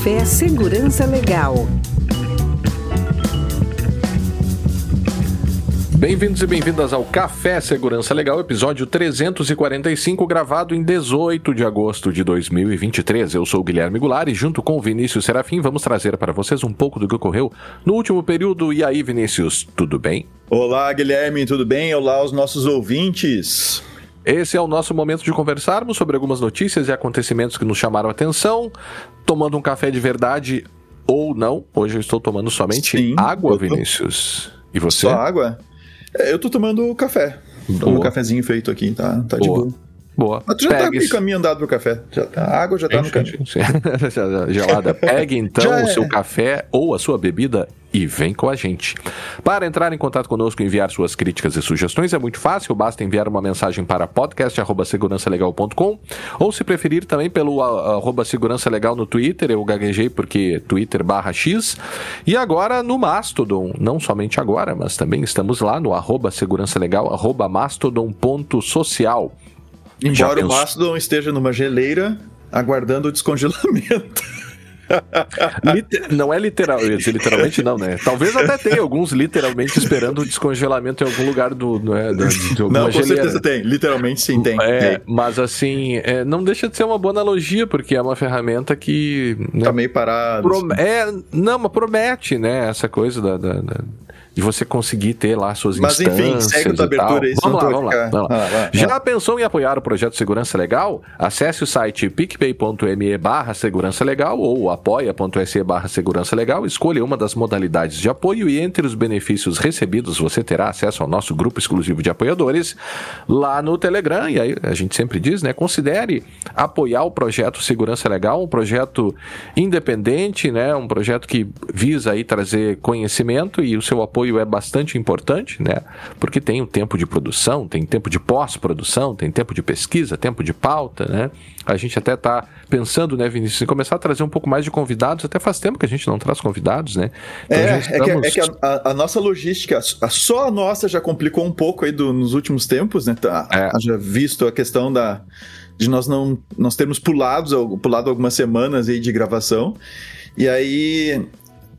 Café Segurança Legal. Bem-vindos e bem-vindas ao Café Segurança Legal, episódio 345, gravado em 18 de agosto de 2023. Eu sou o Guilherme Goulart e, junto com o Vinícius Serafim, vamos trazer para vocês um pouco do que ocorreu no último período. E aí, Vinícius, tudo bem? Olá, Guilherme, tudo bem? Olá aos nossos ouvintes. Esse é o nosso momento de conversarmos sobre algumas notícias e acontecimentos que nos chamaram a atenção, tomando um café de verdade ou não. Hoje eu estou tomando somente Sim, água, Vinícius. E você? Só água? É, eu tô tomando café. Boa. um cafezinho feito aqui, tá, tá de boa. Boa. Mas tu já Pegue... tá com o caminho andado pro café. Já tá, a água já tá no caminho. Gelada. Pegue então o seu café ou a sua bebida e vem com a gente. Para entrar em contato conosco e enviar suas críticas e sugestões é muito fácil, basta enviar uma mensagem para podcast@segurançalegal.com ou se preferir também pelo arroba segurança legal no Twitter, eu gaguejei porque Twitter barra X, e agora no Mastodon, não somente agora, mas também estamos lá no arroba segurança legal, arroba mastodon.social. Embora o Mastodon esteja numa geleira aguardando o descongelamento. Liter... Não é literal, literalmente não, né? Talvez até tenha alguns literalmente esperando o descongelamento em algum lugar do. Não, é, de, de não com geleira. certeza tem. Literalmente sim, tem. É, mas assim, é, não deixa de ser uma boa analogia, porque é uma ferramenta que. Né, tá meio parado. Pro... Assim. É, não, mas promete, né? Essa coisa da, da, da de você conseguir ter lá suas Mas, instâncias. Mas enfim, segue a abertura aí. Vamos lá, vamos lá, vamos lá. Ah, Já pensou em apoiar o projeto Segurança Legal? Acesse o site picpay.me barra segurança legal ou apoia.se barra segurança legal, escolha uma das modalidades de apoio e entre os benefícios recebidos você terá acesso ao nosso grupo exclusivo de apoiadores lá no Telegram. E aí a gente sempre diz, né? Considere apoiar o projeto Segurança Legal, um projeto independente, né? Um projeto que visa aí trazer conhecimento e o seu apoio apoio é bastante importante, né? Porque tem o tempo de produção, tem tempo de pós-produção, tem tempo de pesquisa, tempo de pauta, né? A gente até está pensando, né, Vinícius, em começar a trazer um pouco mais de convidados. Até faz tempo que a gente não traz convidados, né? Então, é, estamos... é, que, é que a, a, nossa logística, a, só a nossa já complicou um pouco aí do, nos últimos tempos, né? Tá, é. Já visto a questão da de nós não nós termos pulado, pulado algumas semanas aí de gravação. E aí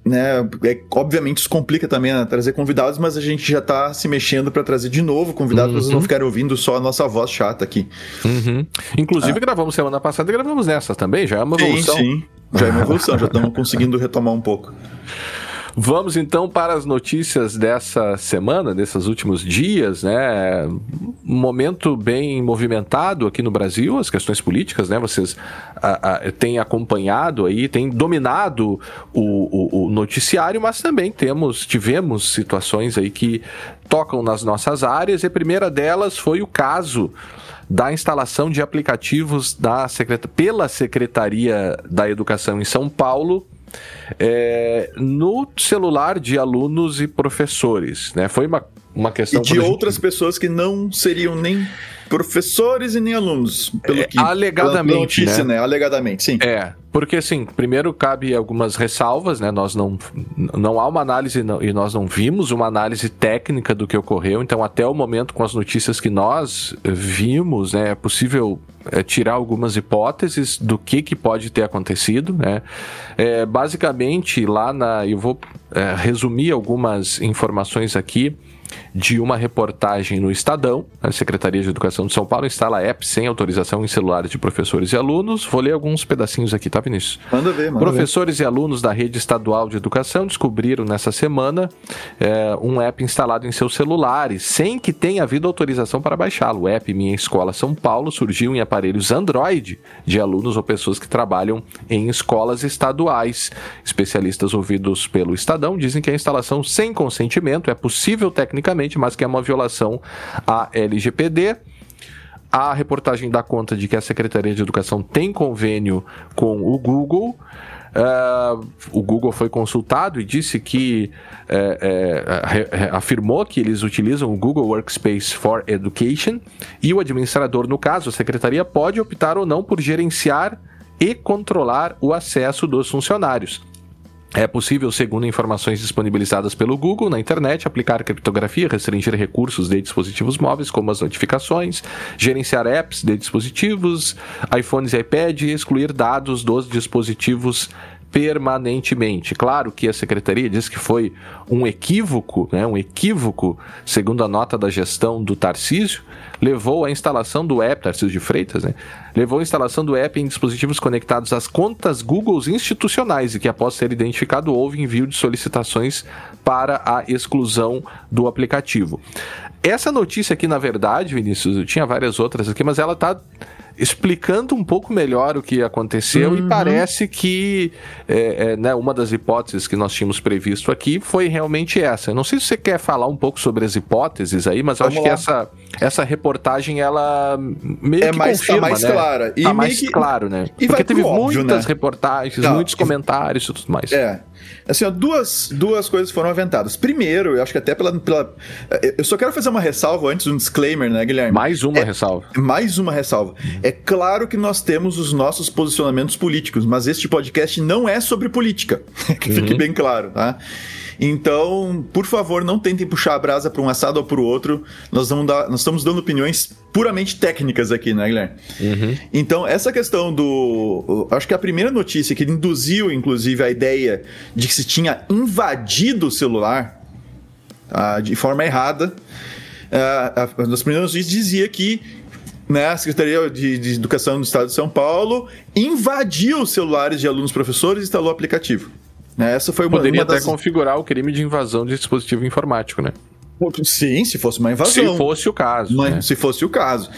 né, é, obviamente isso complica também a trazer convidados, mas a gente já está se mexendo para trazer de novo convidados, uhum. para vocês não ficarem ouvindo só a nossa voz chata aqui. Uhum. Inclusive, ah. gravamos semana passada e gravamos nessa também, já é uma evolução. Sim, sim. Já é uma evolução, já estamos conseguindo retomar um pouco. Vamos então para as notícias dessa semana, desses últimos dias, né? Um momento bem movimentado aqui no Brasil, as questões políticas, né? Vocês a, a, têm acompanhado aí, têm dominado o, o, o noticiário, mas também temos, tivemos situações aí que tocam nas nossas áreas, e a primeira delas foi o caso da instalação de aplicativos da pela Secretaria da Educação em São Paulo é, no celular de alunos e professores. Né? Foi uma, uma questão. E de outras gente... pessoas que não seriam nem professores e nem alunos, pelo é, que alegadamente, notícia, né? né? Alegadamente, sim. É, porque assim, primeiro cabe algumas ressalvas, né? Nós não não há uma análise não, e nós não vimos uma análise técnica do que ocorreu, então até o momento com as notícias que nós vimos, né, é possível é, tirar algumas hipóteses do que, que pode ter acontecido, né? É, basicamente lá na, eu vou é, resumir algumas informações aqui de uma reportagem no Estadão. A Secretaria de Educação de São Paulo instala apps sem autorização em celulares de professores e alunos. Vou ler alguns pedacinhos aqui, tá, Vinícius? Manda ver, manda Professores ver. e alunos da rede estadual de educação descobriram nessa semana é, um app instalado em seus celulares, sem que tenha havido autorização para baixá-lo. O app Minha Escola São Paulo surgiu em aparelhos Android de alunos ou pessoas que trabalham em escolas estaduais. Especialistas ouvidos pelo Estadão dizem que a instalação sem consentimento é possível tecnicamente mas que é uma violação à LGPD. A reportagem dá conta de que a Secretaria de Educação tem convênio com o Google. Uh, o Google foi consultado e disse que uh, uh, afirmou que eles utilizam o Google Workspace for Education e o administrador, no caso, a secretaria, pode optar ou não por gerenciar e controlar o acesso dos funcionários. É possível, segundo informações disponibilizadas pelo Google na internet, aplicar criptografia, restringir recursos de dispositivos móveis, como as notificações, gerenciar apps de dispositivos, iPhones e iPad e excluir dados dos dispositivos permanentemente. Claro que a secretaria diz que foi um equívoco, né, um equívoco, segundo a nota da gestão do Tarcísio, levou à instalação do app, Tarcísio de Freitas, né, levou à instalação do app em dispositivos conectados às contas Google institucionais e que após ser identificado houve envio de solicitações para a exclusão do aplicativo. Essa notícia aqui, na verdade, Vinícius, eu tinha várias outras aqui, mas ela está explicando um pouco melhor o que aconteceu uhum. e parece que é, é, né, uma das hipóteses que nós tínhamos previsto aqui foi realmente essa. Eu não sei se você quer falar um pouco sobre as hipóteses aí, mas Vamos eu acho lá. que essa, essa reportagem ela meio é que mais, tá confirma, tá mais né? clara. E tá mais que... claro, né? E Porque teve óbvio, muitas né? reportagens, não, muitos comentários e tudo mais. É. Assim, ó, duas, duas coisas foram aventadas. Primeiro, eu acho que até pela, pela. Eu só quero fazer uma ressalva antes, um disclaimer, né, Guilherme? Mais uma é, ressalva. Mais uma ressalva. É claro que nós temos os nossos posicionamentos políticos, mas este podcast não é sobre política. que fique uhum. bem claro, tá? Então, por favor, não tentem puxar a brasa para um assado ou para o outro. Nós, vamos dar, nós estamos dando opiniões puramente técnicas aqui, né, Guilherme? Uhum. Então, essa questão do. Acho que a primeira notícia que induziu, inclusive, a ideia de que se tinha invadido o celular tá, de forma errada. Uh, nas primeiras notícias dizia que né, a Secretaria de, de, Educação do Estado de São Paulo invadiu os celulares de alunos professores e instalou o aplicativo. Né? Essa foi uma, Poderia uma das... até configurar o crime de invasão de dispositivo informático, né? Sim, se fosse uma invasão. Se fosse o caso. Mas, né? Se fosse o caso.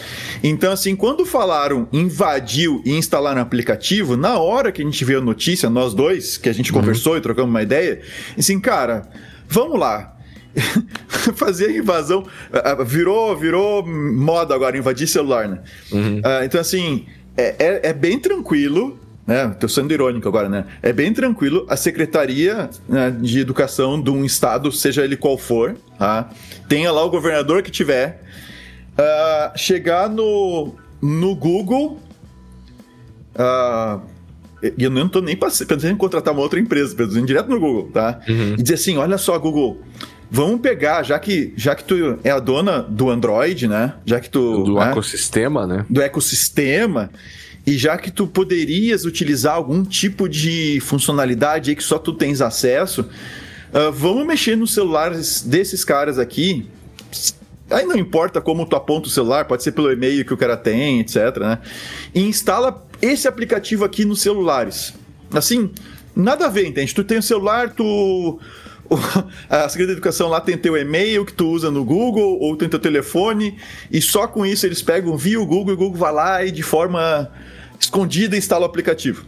Então, assim, quando falaram invadiu e instalar no aplicativo, na hora que a gente viu a notícia, nós dois, que a gente uhum. conversou e trocamos uma ideia, assim, cara, vamos lá. Fazer a invasão. Virou, virou moda agora, invadir celular, né? Uhum. Uh, então, assim, é, é, é bem tranquilo né? Tô sendo irônico agora, né? É bem tranquilo. A Secretaria né, de Educação de um estado, seja ele qual for, tá? tenha lá o governador que tiver, uh, chegar no, no Google. Uh, eu não tô nem pensando em contratar uma outra empresa, pensando direto no Google, tá? Uhum. E dizer assim: olha só, Google, vamos pegar, já que, já que tu é a dona do Android, né? Já que tu. Do né? ecossistema, né? Do ecossistema. E já que tu poderias utilizar algum tipo de funcionalidade aí que só tu tens acesso, uh, vamos mexer nos celulares desses caras aqui. Aí não importa como tu aponta o celular, pode ser pelo e-mail que o cara tem, etc. Né? E instala esse aplicativo aqui nos celulares. Assim, nada a ver, entende? Tu tem o celular, tu a Secretaria da Educação lá tem teu e-mail que tu usa no Google ou tem teu telefone e só com isso eles pegam via o Google e o Google vai lá e de forma escondida instala o aplicativo.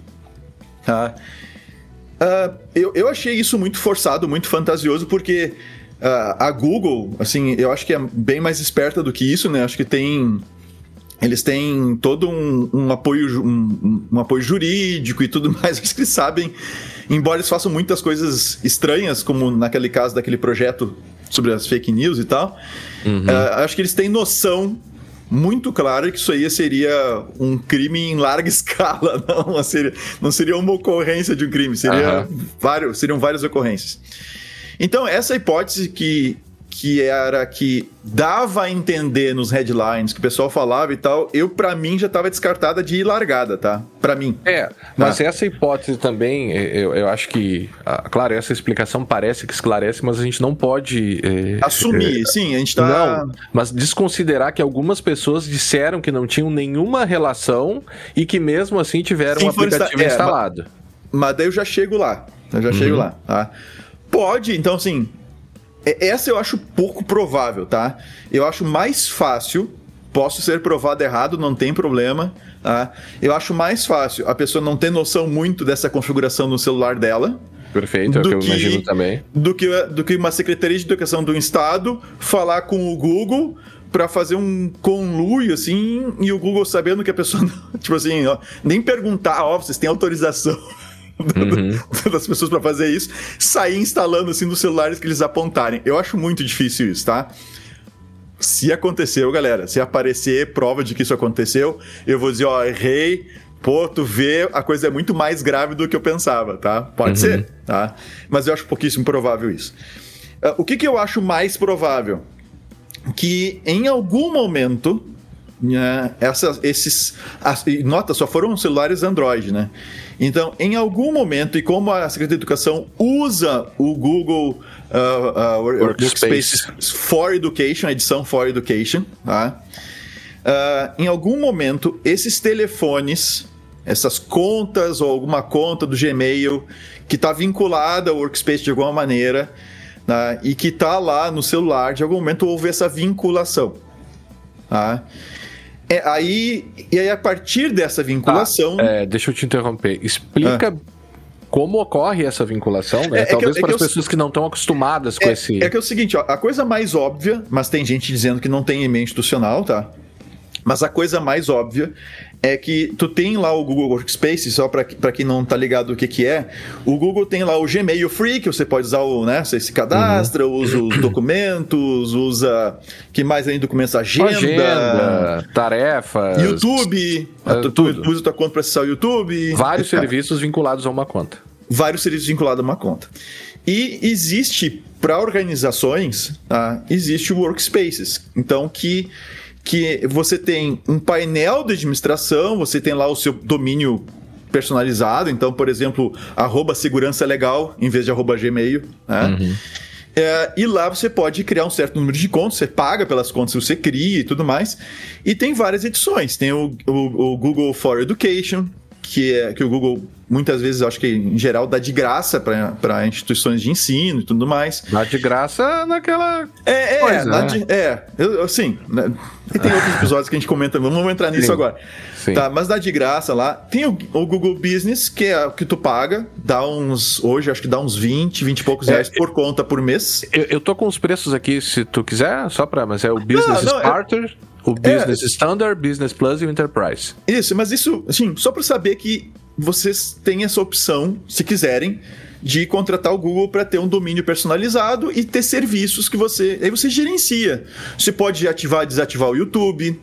Tá? Uh, eu, eu achei isso muito forçado, muito fantasioso, porque uh, a Google, assim, eu acho que é bem mais esperta do que isso, né? Acho que tem eles têm todo um, um apoio um, um, apoio jurídico e tudo mais que eles sabem embora eles façam muitas coisas estranhas como naquele caso daquele projeto sobre as fake news e tal uhum. uh, acho que eles têm noção muito clara que isso aí seria um crime em larga escala não seria, não seria uma ocorrência de um crime seria uhum. vários, seriam várias ocorrências então essa hipótese que que era que dava a entender nos headlines que o pessoal falava e tal, eu para mim já estava descartada de largada, tá? Para mim. É, mas ah. essa hipótese também, é, eu, eu acho que, claro, essa explicação parece que esclarece, mas a gente não pode é, assumir, é, sim, a gente tá Não, mas desconsiderar que algumas pessoas disseram que não tinham nenhuma relação e que mesmo assim tiveram sim, um aplicativo insta... instalado. Mas, mas daí eu já chego lá. Eu já uhum. chego lá, tá? Pode, então assim, é, essa eu acho pouco provável, tá? Eu acho mais fácil, posso ser provado errado, não tem problema, tá? Eu acho mais fácil a pessoa não ter noção muito dessa configuração no celular dela. Perfeito, é o que eu imagino também. Do que, do que uma Secretaria de Educação do Estado falar com o Google para fazer um conluio, assim, e o Google sabendo que a pessoa, não, tipo assim, ó, nem perguntar, ó, vocês têm autorização uhum. das pessoas para fazer isso, sair instalando assim nos celulares que eles apontarem. Eu acho muito difícil isso, tá? Se aconteceu, galera, se aparecer prova de que isso aconteceu, eu vou dizer, ó, errei, pô, tu vê, a coisa é muito mais grave do que eu pensava, tá? Pode uhum. ser, tá? Mas eu acho pouquíssimo provável isso. Uh, o que, que eu acho mais provável? Que em algum momento né, essas, esses. As, nota, só foram celulares Android, né? Então, em algum momento, e como a Secretaria de Educação usa o Google uh, uh, Workspace for Education, a edição for Education, tá? Uh, em algum momento, esses telefones, essas contas ou alguma conta do Gmail que está vinculada ao Workspace de alguma maneira né, e que está lá no celular, de algum momento houve essa vinculação. Tá? É, aí, e aí, a partir dessa vinculação. Ah, é, deixa eu te interromper. Explica. Ah. Como ocorre essa vinculação, né? É, é Talvez é para as pessoas que não estão acostumadas com é, esse. É que é o seguinte, ó, a coisa mais óbvia, mas tem gente dizendo que não tem e-mail institucional, tá? Mas a coisa mais óbvia é que tu tem lá o Google Workspace, só para quem não tá ligado o que que é, o Google tem lá o Gmail Free, que você pode usar o, né, você se cadastra, uhum. usa os documentos, usa, que mais ainda documentos, agenda, agenda tarefas, YouTube, é, tu, tu usa tua conta para acessar o YouTube. Vários serviços vinculados a uma conta. Vários serviços vinculados a uma conta. E existe, para organizações, tá, existe o Workspaces, então que que você tem um painel de administração, você tem lá o seu domínio personalizado, então, por exemplo, arroba segurança legal em vez de arroba gmail, né? Uhum. É, e lá você pode criar um certo número de contas, você paga pelas contas que você cria e tudo mais. E tem várias edições. Tem o, o, o Google for Education, que, é, que o Google muitas vezes, acho que em geral, dá de graça para instituições de ensino e tudo mais. Dá de graça naquela. É, é, coisa, né? de, é. Eu, assim, né? e tem outros episódios que a gente comenta, vamos entrar nisso Sim. agora. Sim. Tá, mas dá de graça lá. Tem o, o, Google Business, que é o que tu paga, dá uns, hoje acho que dá uns 20, 20 e poucos é, reais por conta por mês. Eu, eu tô com os preços aqui, se tu quiser, só para, mas é o Business não, não, Starter. É... O Business é, Standard, Business Plus e o Enterprise. Isso, mas isso, assim, só para saber que vocês têm essa opção, se quiserem, de contratar o Google para ter um domínio personalizado e ter serviços que você. Aí você gerencia. Você pode ativar e desativar o YouTube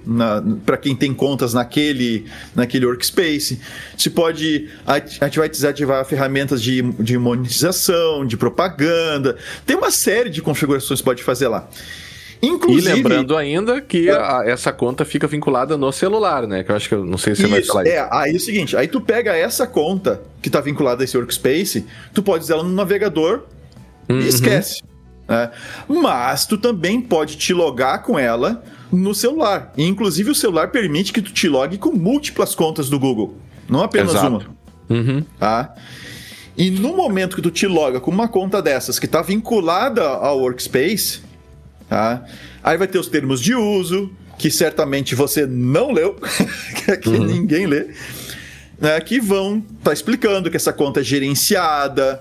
para quem tem contas naquele, naquele workspace. Você pode ativar e desativar ferramentas de, de monetização, de propaganda. Tem uma série de configurações que você pode fazer lá. Inclusive, e lembrando ainda que é, a, essa conta fica vinculada no celular, né? Que eu acho que eu não sei se você vai falar isso. É, aí é o seguinte, aí tu pega essa conta que está vinculada a esse workspace, tu pode usar ela no navegador uhum. e esquece. Né? Mas tu também pode te logar com ela no celular. E, inclusive o celular permite que tu te logue com múltiplas contas do Google, não apenas Exato. uma. Uhum. Tá? E no momento que tu te loga com uma conta dessas que está vinculada ao workspace, Tá? Aí vai ter os termos de uso, que certamente você não leu, que uhum. ninguém lê, né, que vão estar tá explicando que essa conta é gerenciada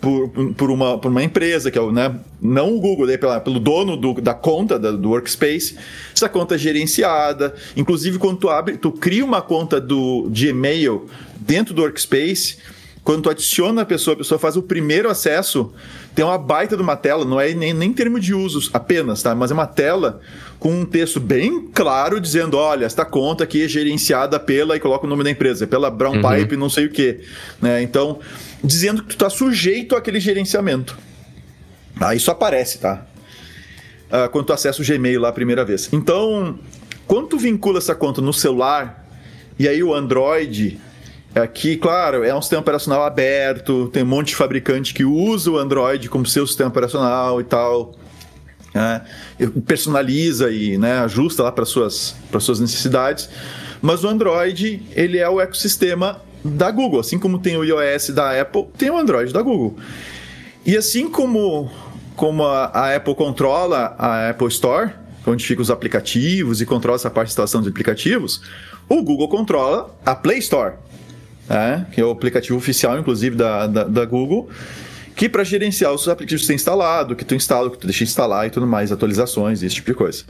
por, por, uma, por uma empresa, que é o, né, não o Google, daí pela, pelo dono do, da conta, da, do Workspace. Essa conta é gerenciada. Inclusive, quando tu abre, tu cria uma conta do, de e-mail dentro do Workspace, quando tu adiciona a pessoa, a pessoa faz o primeiro acesso, tem uma baita de uma tela, não é nem, nem termo de usos apenas, tá? Mas é uma tela com um texto bem claro dizendo: olha, esta conta aqui é gerenciada pela, e coloca o nome da empresa, pela Brown uhum. Pipe, não sei o quê. Né? Então, dizendo que tu está sujeito àquele gerenciamento. Ah, isso aparece, tá? Ah, quando tu acessa o Gmail lá a primeira vez. Então, quando tu vincula essa conta no celular, e aí o Android Aqui, claro, é um sistema operacional aberto, tem um monte de fabricante que usa o Android como seu sistema operacional e tal. Né? personaliza e né, ajusta lá para suas para suas necessidades. Mas o Android ele é o ecossistema da Google, assim como tem o iOS da Apple, tem o Android da Google. E assim como como a, a Apple controla a Apple Store, onde ficam os aplicativos e controla essa parte de instalação de aplicativos, o Google controla a Play Store é, que é o aplicativo oficial, inclusive, da, da, da Google, que para gerenciar os aplicativos que você tem instalado, que tu instala, que tu deixa instalar e tudo mais, atualizações, esse tipo de coisa.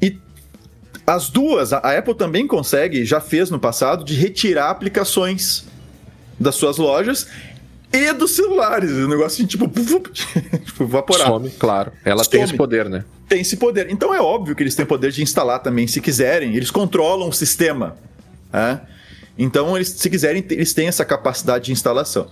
E as duas, a Apple também consegue, já fez no passado, de retirar aplicações das suas lojas e dos celulares. O negócio assim, tipo, tipo evaporar. Some, claro. Ela Some. tem esse poder, né? Tem esse poder. Então é óbvio que eles têm poder de instalar também, se quiserem. Eles controlam o sistema. É? Então, eles, se quiserem, eles têm essa capacidade de instalação.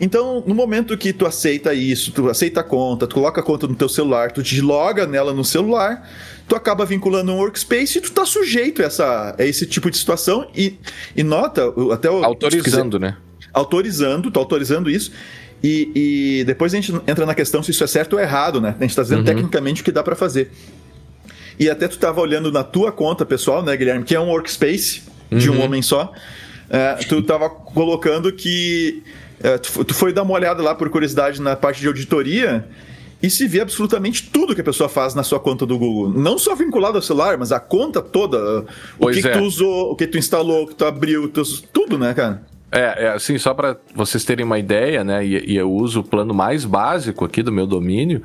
Então, no momento que tu aceita isso, tu aceita a conta, tu coloca a conta no teu celular, tu te loga nela no celular, tu acaba vinculando um workspace e tu tá sujeito a, essa, a esse tipo de situação e, e nota, até o, Autorizando, quiser, né? Autorizando, tô autorizando isso. E, e, depois a gente entra na questão se isso é certo ou errado, né? A gente tá dizendo uhum. tecnicamente o que dá para fazer. E até tu tava olhando na tua conta pessoal, né, Guilherme, que é um workspace uhum. de um uhum. homem só. É, tu tava colocando que. É, tu, tu foi dar uma olhada lá por curiosidade na parte de auditoria e se vê absolutamente tudo que a pessoa faz na sua conta do Google. Não só vinculado ao celular, mas a conta toda. O que, é. que, tu usou, o que tu instalou, o que tu abriu, tudo, né, cara? É, é assim, só para vocês terem uma ideia, né? E, e, eu uso o plano mais básico aqui do meu domínio.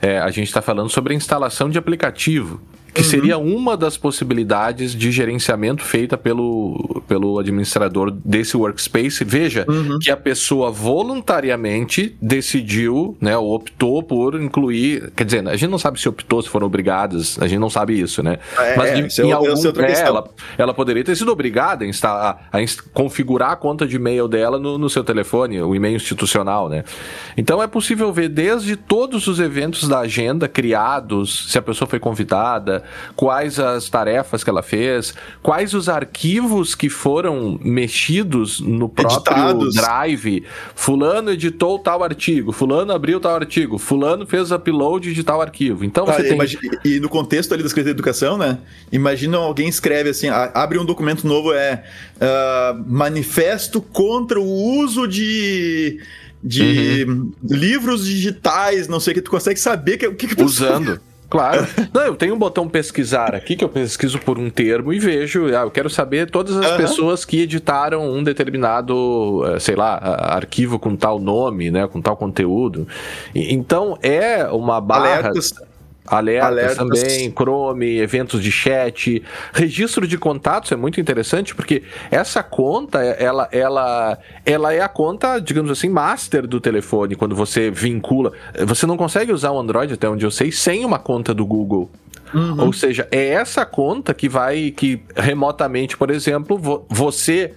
É, a gente está falando sobre a instalação de aplicativo que uhum. seria uma das possibilidades de gerenciamento feita pelo, pelo administrador desse workspace. Veja uhum. que a pessoa voluntariamente decidiu, né, ou optou por incluir. Quer dizer, a gente não sabe se optou, se foram obrigadas, a gente não sabe isso, né? É, Mas em, é, algum, é, ela, ela poderia ter sido obrigada a, instalar, a, configurar a conta de e-mail dela no, no seu telefone, o e-mail institucional, né? Então é possível ver desde todos os eventos da agenda criados, se a pessoa foi convidada quais as tarefas que ela fez, quais os arquivos que foram mexidos no próprio Editados. Drive. Fulano editou tal artigo, fulano abriu tal artigo, fulano fez upload de tal arquivo. Então você ah, tem... Imagina, e no contexto ali da Secretaria de Educação, né? Imagina alguém escreve assim, abre um documento novo, é uh, manifesto contra o uso de de uhum. livros digitais, não sei o que, tu consegue saber que, o que, que Usando. Claro. Não, eu tenho um botão pesquisar aqui que eu pesquiso por um termo e vejo. Ah, eu quero saber todas as uhum. pessoas que editaram um determinado, eh, sei lá, arquivo com tal nome, né, com tal conteúdo. Então é uma barra. Alertas Alertas, Alertas, também, Chrome, eventos de chat, registro de contatos é muito interessante porque essa conta, ela, ela, ela é a conta, digamos assim, master do telefone quando você vincula. Você não consegue usar o Android, até onde eu sei, sem uma conta do Google. Uhum. Ou seja, é essa conta que vai, que remotamente, por exemplo, vo você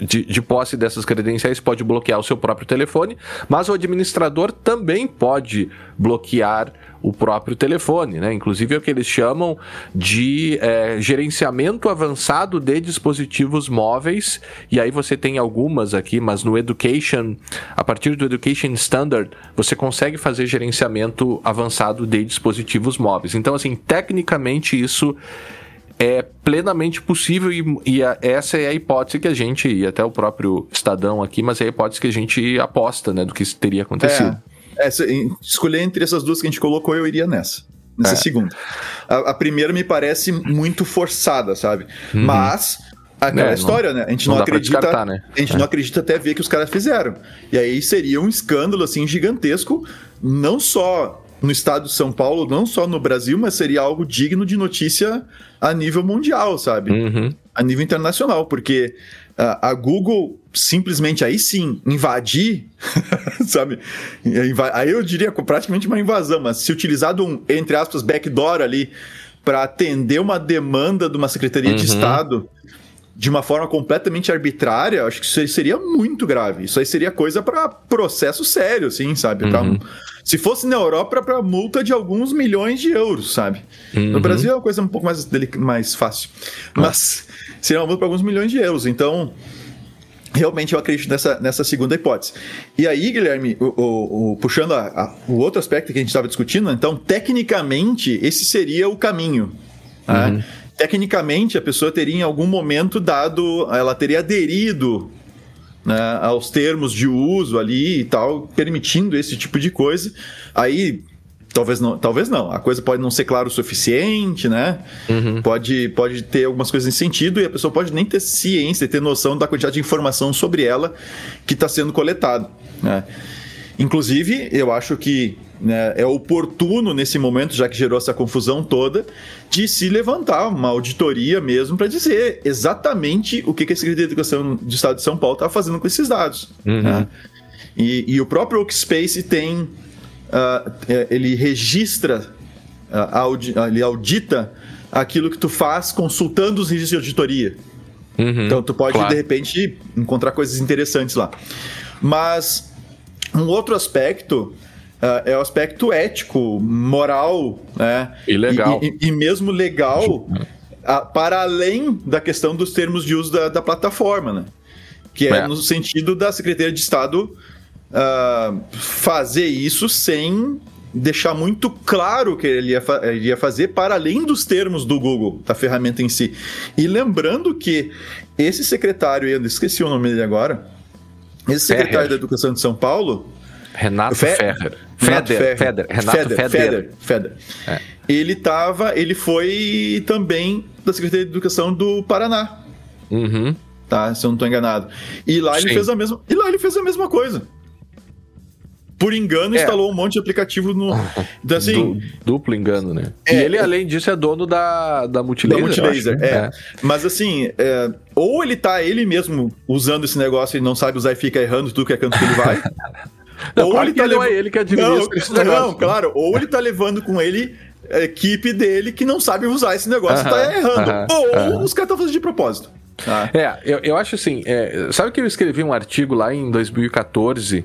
de, de, posse dessas credenciais pode bloquear o seu próprio telefone, mas o administrador também pode bloquear o próprio telefone, né? Inclusive é o que eles chamam de é, gerenciamento avançado de dispositivos móveis. E aí você tem algumas aqui, mas no Education, a partir do Education Standard, você consegue fazer gerenciamento avançado de dispositivos móveis. Então, assim, tecnicamente isso é plenamente possível e, e a, essa é a hipótese que a gente, e até o próprio Estadão aqui, mas é a hipótese que a gente aposta, né, do que teria acontecido. É. Essa, escolher entre essas duas que a gente colocou, eu iria nessa. Nessa é. segunda. A, a, primeira me parece muito forçada, sabe? Uhum. Mas aquela é, história, não, né? A gente não, não acredita. Né? A gente é. não acredita até ver que os caras fizeram. E aí seria um escândalo assim gigantesco, não só no estado de São Paulo, não só no Brasil, mas seria algo digno de notícia a nível mundial, sabe? Uhum. A nível internacional, porque a Google simplesmente aí sim invadir, sabe? Aí eu diria praticamente uma invasão, mas se utilizado um, entre aspas, backdoor ali para atender uma demanda de uma Secretaria uhum. de Estado de uma forma completamente arbitrária, acho que isso aí seria muito grave. Isso aí seria coisa para processo sério, assim, sabe? Uhum. Pra, se fosse na Europa, para multa de alguns milhões de euros, sabe? Uhum. No Brasil é uma coisa um pouco mais, mais fácil. Mas seria uma multa para alguns milhões de euros. Então, realmente eu acredito nessa, nessa segunda hipótese. E aí, Guilherme, o, o, o puxando a, a, o outro aspecto que a gente estava discutindo, então, tecnicamente, esse seria o caminho. Né? Uhum. Tecnicamente, a pessoa teria em algum momento dado, ela teria aderido né, aos termos de uso ali e tal, permitindo esse tipo de coisa. Aí Talvez não, talvez não. A coisa pode não ser clara o suficiente, né? Uhum. Pode, pode ter algumas coisas nesse sentido e a pessoa pode nem ter ciência, ter noção da quantidade de informação sobre ela que está sendo coletada. Né? Inclusive, eu acho que né, é oportuno nesse momento, já que gerou essa confusão toda, de se levantar uma auditoria mesmo para dizer exatamente o que, que a Secretaria de Educação do Estado de São Paulo está fazendo com esses dados. Uhum. Né? E, e, o próprio Workspace tem uh, ele registra, uh, audi ele audita aquilo que tu faz consultando os registros de auditoria. Uhum, então tu pode, claro. de repente, encontrar coisas interessantes lá. Mas Um outro aspecto uh, é o aspecto ético, moral, né? E legal. E, e, e mesmo legal, uh, para além da questão dos termos de uso da, da plataforma, né? Que é, é, no sentido da Secretaria de Estado uh, fazer isso sem deixar muito claro que ele ia, ele ia fazer para além dos termos do Google, da ferramenta em si. E lembrando que esse secretário, eu esqueci o nome dele agora, esse secretário Ferrer. da Educação de São Paulo. Renato Fe Ferrer. Feder, Feder, Feder, Renato Feder. Feder, Feder. É. Ele tava, ele foi também da Secretaria de Educação do Paraná. Uhum. Tá, se eu não estou enganado. E lá Sim. ele fez a mesma, e lá ele fez a mesma coisa por engano, é. instalou um monte de aplicativo no. Então, assim, du, duplo engano, né? É, e ele, além disso, é dono da, da Multilaser. Da Multilaser, acho, né? é. é. Mas assim, é, ou ele tá ele mesmo usando esse negócio e não sabe usar e fica errando tudo que é canto que ele vai. não, ou ele tá levando... é ele que administra não, não, claro. Ou ele tá levando com ele a equipe dele que não sabe usar esse negócio e tá errando. ou os caras estão fazendo de propósito. Ah. É, eu, eu acho assim, é, sabe que eu escrevi um artigo lá em 2014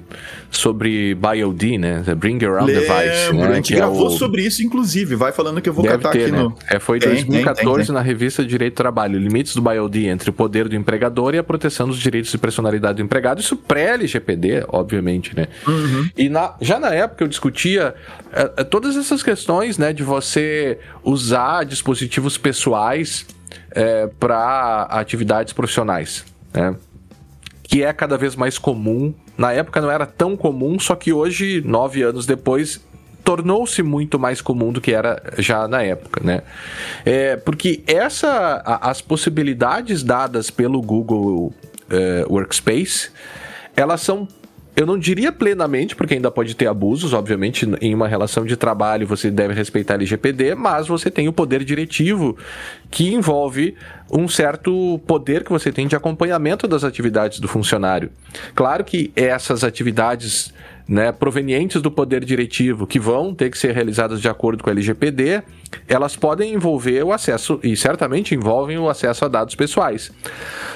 sobre BioD, né? The Bring Around Lembro, Device. Né? A gente que gravou é o... sobre isso, inclusive. Vai falando que eu vou Deve catar ter, aqui né? no. É, foi em 2014 tem, tem, na revista Direito do Trabalho. Limites do BioD entre o poder do empregador e a proteção dos direitos de personalidade do empregado. Isso pré-LGPD, obviamente, né? Uhum. E na, já na época eu discutia é, é todas essas questões, né? De você usar dispositivos pessoais é, para atividades profissionais, né? que é cada vez mais comum. Na época não era tão comum, só que hoje, nove anos depois, tornou-se muito mais comum do que era já na época, né? É, porque essa, a, as possibilidades dadas pelo Google é, Workspace, elas são eu não diria plenamente, porque ainda pode ter abusos, obviamente, em uma relação de trabalho você deve respeitar LGPD, mas você tem o poder diretivo que envolve um certo poder que você tem de acompanhamento das atividades do funcionário. Claro que essas atividades né, provenientes do poder diretivo, que vão ter que ser realizadas de acordo com a LGPD, elas podem envolver o acesso, e certamente envolvem o acesso a dados pessoais.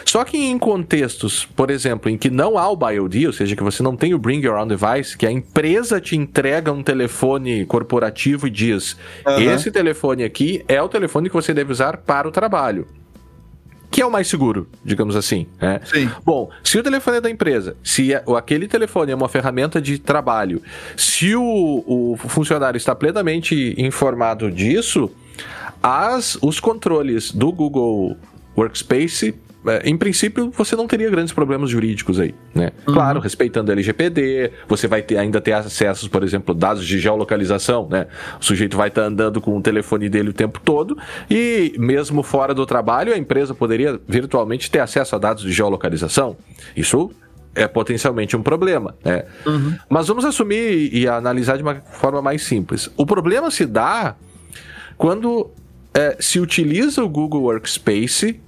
Só que em contextos, por exemplo, em que não há o BioD, ou seja, que você não tem o Bring Your Own Device, que a empresa te entrega um telefone corporativo e diz: uhum. esse telefone aqui é o telefone que você deve usar para o trabalho que é o mais seguro, digamos assim. Né? Sim. Bom, se o telefone é da empresa, se é, aquele telefone é uma ferramenta de trabalho, se o, o funcionário está plenamente informado disso, as, os controles do Google Workspace em princípio, você não teria grandes problemas jurídicos aí, né? Uhum. Claro, respeitando a LGPD, você vai ter, ainda ter acessos, por exemplo, dados de geolocalização, né? O sujeito vai estar tá andando com o telefone dele o tempo todo e mesmo fora do trabalho, a empresa poderia virtualmente ter acesso a dados de geolocalização. Isso é potencialmente um problema, né? Uhum. Mas vamos assumir e analisar de uma forma mais simples. O problema se dá quando é, se utiliza o Google Workspace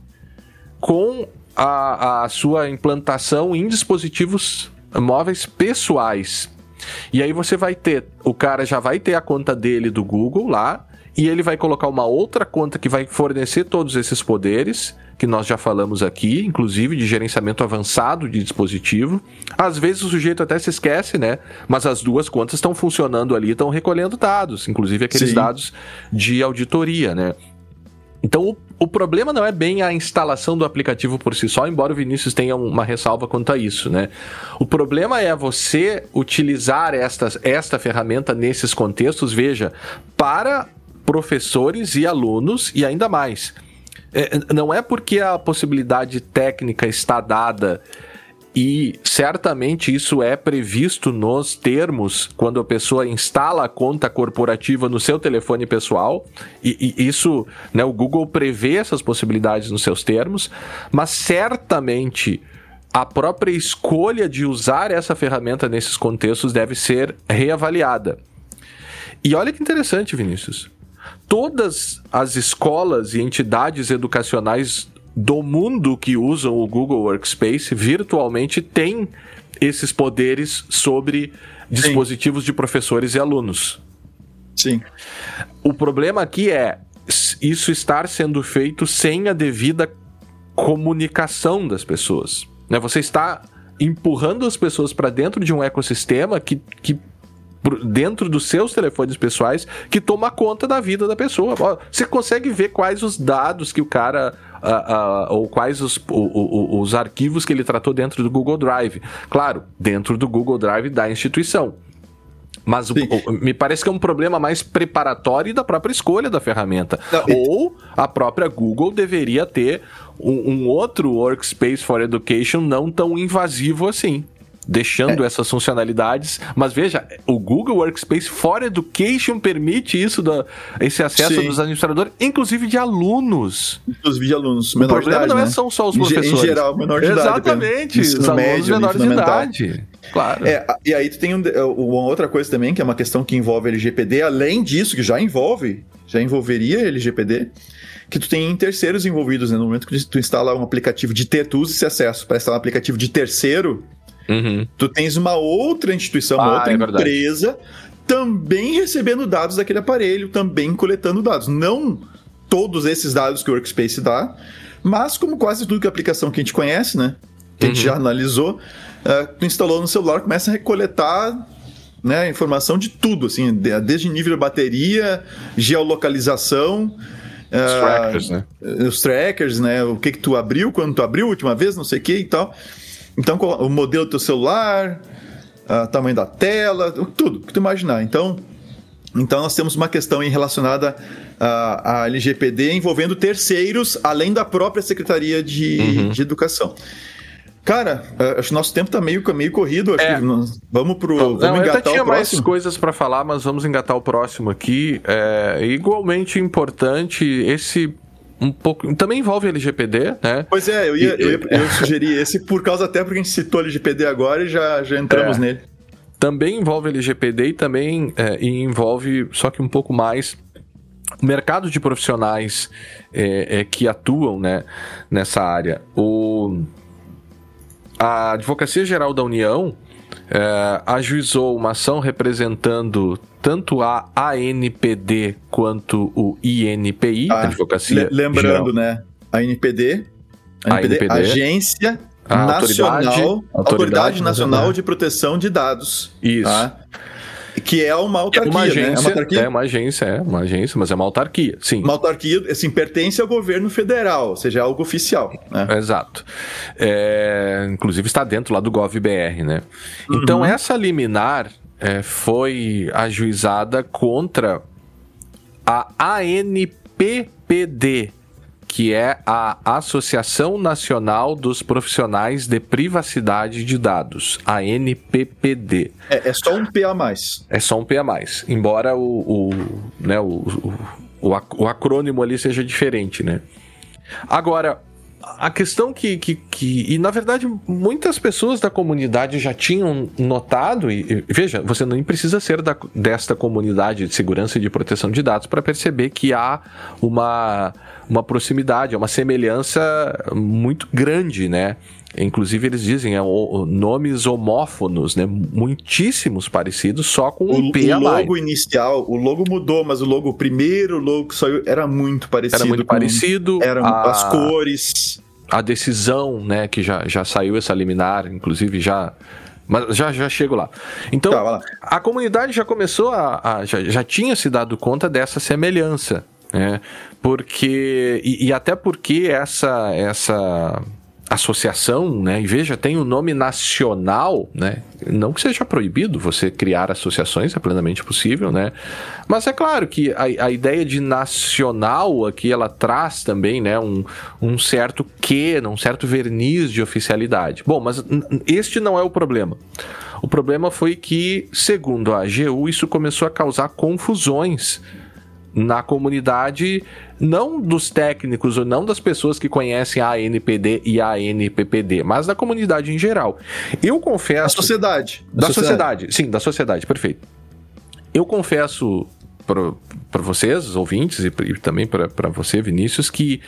com a, a sua implantação em dispositivos móveis pessoais. E aí você vai ter, o cara já vai ter a conta dele do Google lá, e ele vai colocar uma outra conta que vai fornecer todos esses poderes, que nós já falamos aqui, inclusive de gerenciamento avançado de dispositivo. Às vezes o sujeito até se esquece, né? Mas as duas contas estão funcionando ali, estão recolhendo dados, inclusive aqueles Sim. dados de auditoria, né? Então, o, o, problema não é bem a instalação do aplicativo por si só, embora o Vinícius tenha uma ressalva quanto a isso, né? O problema é você utilizar esta, esta ferramenta nesses contextos, veja, para professores e alunos e ainda mais. É, não é porque a possibilidade técnica está dada e certamente isso é previsto nos termos quando a pessoa instala a conta corporativa no seu telefone pessoal. E, e isso, né, o Google prevê essas possibilidades nos seus termos, mas certamente a própria escolha de usar essa ferramenta nesses contextos deve ser reavaliada. E olha que interessante, Vinícius. Todas as escolas e entidades educacionais do mundo que usam o Google Workspace virtualmente tem esses poderes sobre dispositivos Sim. de professores e alunos. Sim. O problema aqui é isso estar sendo feito sem a devida comunicação das pessoas. Né? Você está empurrando as pessoas para dentro de um ecossistema que, que dentro dos seus telefones pessoais que toma conta da vida da pessoa. Você consegue ver quais os dados que o cara. Uh, uh, ou quais os, o, o, os arquivos que ele tratou dentro do Google Drive. Claro, dentro do Google Drive da instituição. Mas o, me parece que é um problema mais preparatório da própria escolha da ferramenta. Não, Ou a própria Google deveria ter um, um, outro Workspace for Education não tão invasivo assim deixando é. essas funcionalidades. Mas veja, o Google Workspace for Education permite isso, da, esse acesso Sim. dos administradores, inclusive de alunos. Inclusive de alunos. O problema idade, não é, né? são só os professores. Em geral, menor de idade. Exatamente, os alunos médio, menores de idade. Claro. É, e aí tu tem um, uma outra coisa também, que é uma questão que envolve LGPD, além disso, que já envolve, já envolveria LGPD, que tu tem terceiros envolvidos, né? No momento que tu instala um aplicativo de ter, tu usa esse acesso para instalar um aplicativo de terceiro, Uhum. Tu tens uma outra instituição, uma ah, outra é empresa também recebendo dados daquele aparelho, também coletando dados. Não todos esses dados que o Workspace dá, mas como quase tudo que a aplicação que a gente conhece, né? Que uhum. a gente uhum. já analisou, uh, tu instalou no celular, começa a recoletar né, informação de tudo, assim, desde nível de bateria, geolocalização. Os uh, trackers, né? Os trackers, né? O que que tu abriu, quando tu abriu a última vez, não sei o que e tal. Então, o modelo do teu celular, o tamanho da tela, tudo que tu imaginar. Então, então nós temos uma questão relacionada à, à LGPD envolvendo terceiros, além da própria Secretaria de, uhum. de Educação. Cara, é, acho que nosso tempo tá meio, meio corrido. Acho é. que nós, vamos pro. Não, vamos engatar eu tinha mais coisas para falar, mas vamos engatar o próximo aqui. É, igualmente importante, esse um pouco. Também envolve LGPD, né? Pois é, eu ia, eu ia, eu ia sugerir esse por causa até porque a gente citou LGPD agora e já, já entramos é. nele. Também envolve LGPD e também é, e envolve, só que um pouco mais, o mercado de profissionais é, é, que atuam né, nessa área. O, a Advocacia Geral da União é, ajuizou uma ação representando tanto a ANPD quanto o INPI, ah, Advocacia. Lembrando, Geral. né? A NPD, a NPD, a Agência a Nacional, Autoridade, Autoridade Nacional de Proteção de Dados. Isso. Tá? Que é uma autarquia, é uma agência, né? É uma, autarquia. é uma agência, é uma agência, mas é uma autarquia, sim. Uma autarquia, assim, pertence ao governo federal, ou seja, é algo oficial. Né? Exato. É, inclusive está dentro lá do GovBR, né? Uhum. Então, essa liminar é, foi ajuizada contra a ANPPD, que é a Associação Nacional dos Profissionais de Privacidade de Dados, a NPPD. É, é só um PA mais. É só um PA mais, embora o, o, né, o, o, o acrônimo ali seja diferente, né? Agora, a questão que, que, que, E na verdade, muitas pessoas da comunidade já tinham notado, e, e veja, você nem precisa ser da, desta comunidade de segurança e de proteção de dados para perceber que há uma, uma proximidade, uma semelhança muito grande, né? Inclusive, eles dizem é, o, nomes homófonos, né? Muitíssimos parecidos, só com um o, P O logo inicial, o logo mudou, mas o logo, o primeiro logo que saiu, era muito parecido. Era muito parecido. Eram a, as cores. A decisão, né? Que já, já saiu essa liminar, inclusive já mas já, já chego lá. Então, tá, lá. a comunidade já começou a. a já, já, tinha se dado conta dessa semelhança. Né? Porque. E, e, até porque essa, essa associação, né? E veja, tem o um nome nacional, né? Não que seja proibido você criar associações, é plenamente possível, né? Mas é claro que a, a ideia de nacional aqui ela traz também, né? Um, um certo quê, um certo verniz de oficialidade. Bom, mas este não é o problema. O problema foi que, segundo a AGU, isso começou a causar confusões na comunidade, não dos técnicos ou não das pessoas que conhecem a ANPD e a ANPPD, mas da comunidade em geral. Eu confesso. Da sociedade. Da, da sociedade. sociedade, sim, da sociedade, perfeito. Eu confesso para vocês, ouvintes, e, e também para você, Vinícius, que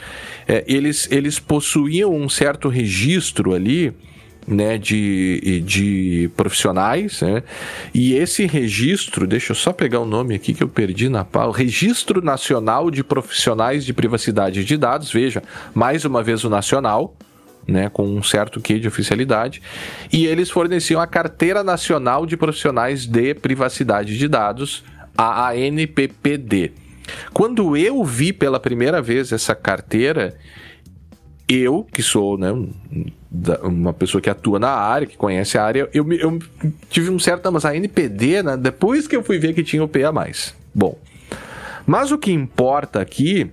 é, eles, eles possuíam um certo registro ali né, de, de profissionais, né? E esse registro, deixa eu só pegar o nome aqui que eu perdi na pau, Registro Nacional de Profissionais de Privacidade de Dados, veja, mais uma vez o nacional, né, com um certo quê de oficialidade, e eles forneciam a Carteira Nacional de Profissionais de Privacidade de Dados, a ANPPD. Quando eu vi pela primeira vez essa carteira, eu, que sou né, uma pessoa que atua na área, que conhece a área, eu, eu tive um certo. Mas a NPD, né, depois que eu fui ver que tinha o PA. Bom. Mas o que importa aqui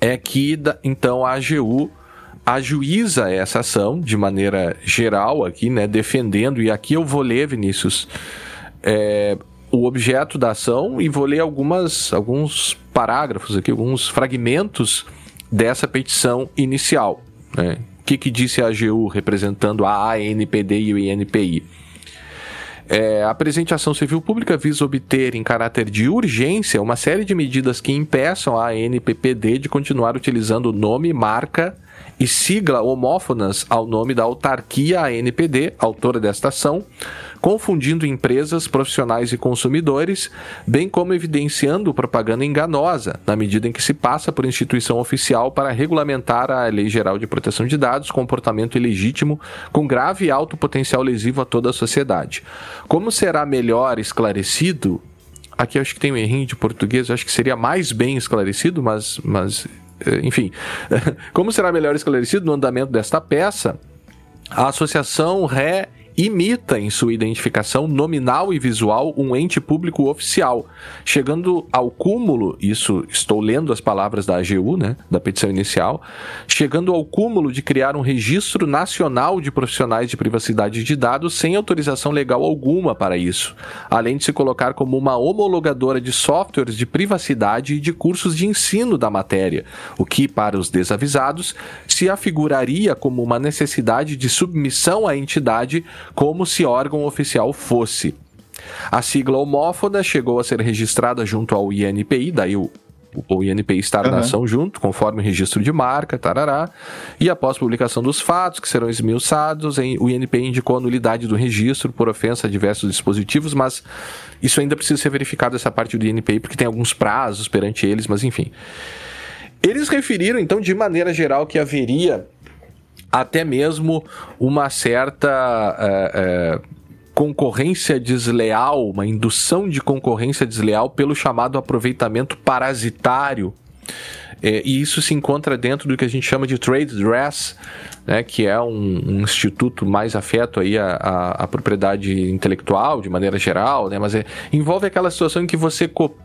é que, então, a AGU ajuiza essa ação de maneira geral aqui, né, defendendo, e aqui eu vou ler, Vinícius, é, o objeto da ação e vou ler algumas, alguns parágrafos aqui, alguns fragmentos dessa petição inicial. Né? O que, que disse a AGU representando a ANPD e o INPI? É, a presente ação civil pública visa obter, em caráter de urgência, uma série de medidas que impeçam a ANPPD de continuar utilizando o nome, marca e sigla homófonas ao nome da autarquia ANPD, autora desta ação, confundindo empresas, profissionais e consumidores, bem como evidenciando propaganda enganosa, na medida em que se passa por instituição oficial para regulamentar a Lei Geral de Proteção de Dados, comportamento ilegítimo com grave e alto potencial lesivo a toda a sociedade. Como será melhor esclarecido Aqui acho que tem um errinho de português, acho que seria mais bem esclarecido, mas, mas enfim, como será melhor esclarecido no andamento desta peça, a associação ré imita em sua identificação nominal e visual um ente público oficial, chegando ao cúmulo, isso estou lendo as palavras da AGU, né, da petição inicial, chegando ao cúmulo de criar um registro nacional de profissionais de privacidade de dados sem autorização legal alguma para isso, além de se colocar como uma homologadora de softwares de privacidade e de cursos de ensino da matéria, o que, para os desavisados, se afiguraria como uma necessidade de submissão à entidade como se órgão oficial fosse. A sigla homófoda chegou a ser registrada junto ao INPI, daí o, o INPI estar uhum. na ação junto, conforme o registro de marca, tarará. E após publicação dos fatos, que serão esmiuçados, o INPI indicou a nulidade do registro por ofensa a diversos dispositivos, mas isso ainda precisa ser verificado, essa parte do INPI, porque tem alguns prazos perante eles, mas enfim. Eles referiram, então, de maneira geral, que haveria até mesmo uma certa é, é, concorrência desleal, uma indução de concorrência desleal pelo chamado aproveitamento parasitário. É, e isso se encontra dentro do que a gente chama de trade dress, né, que é um, um, instituto mais afeto aí à, à, à, propriedade intelectual de maneira geral, né, mas é, envolve aquela situação em que você copia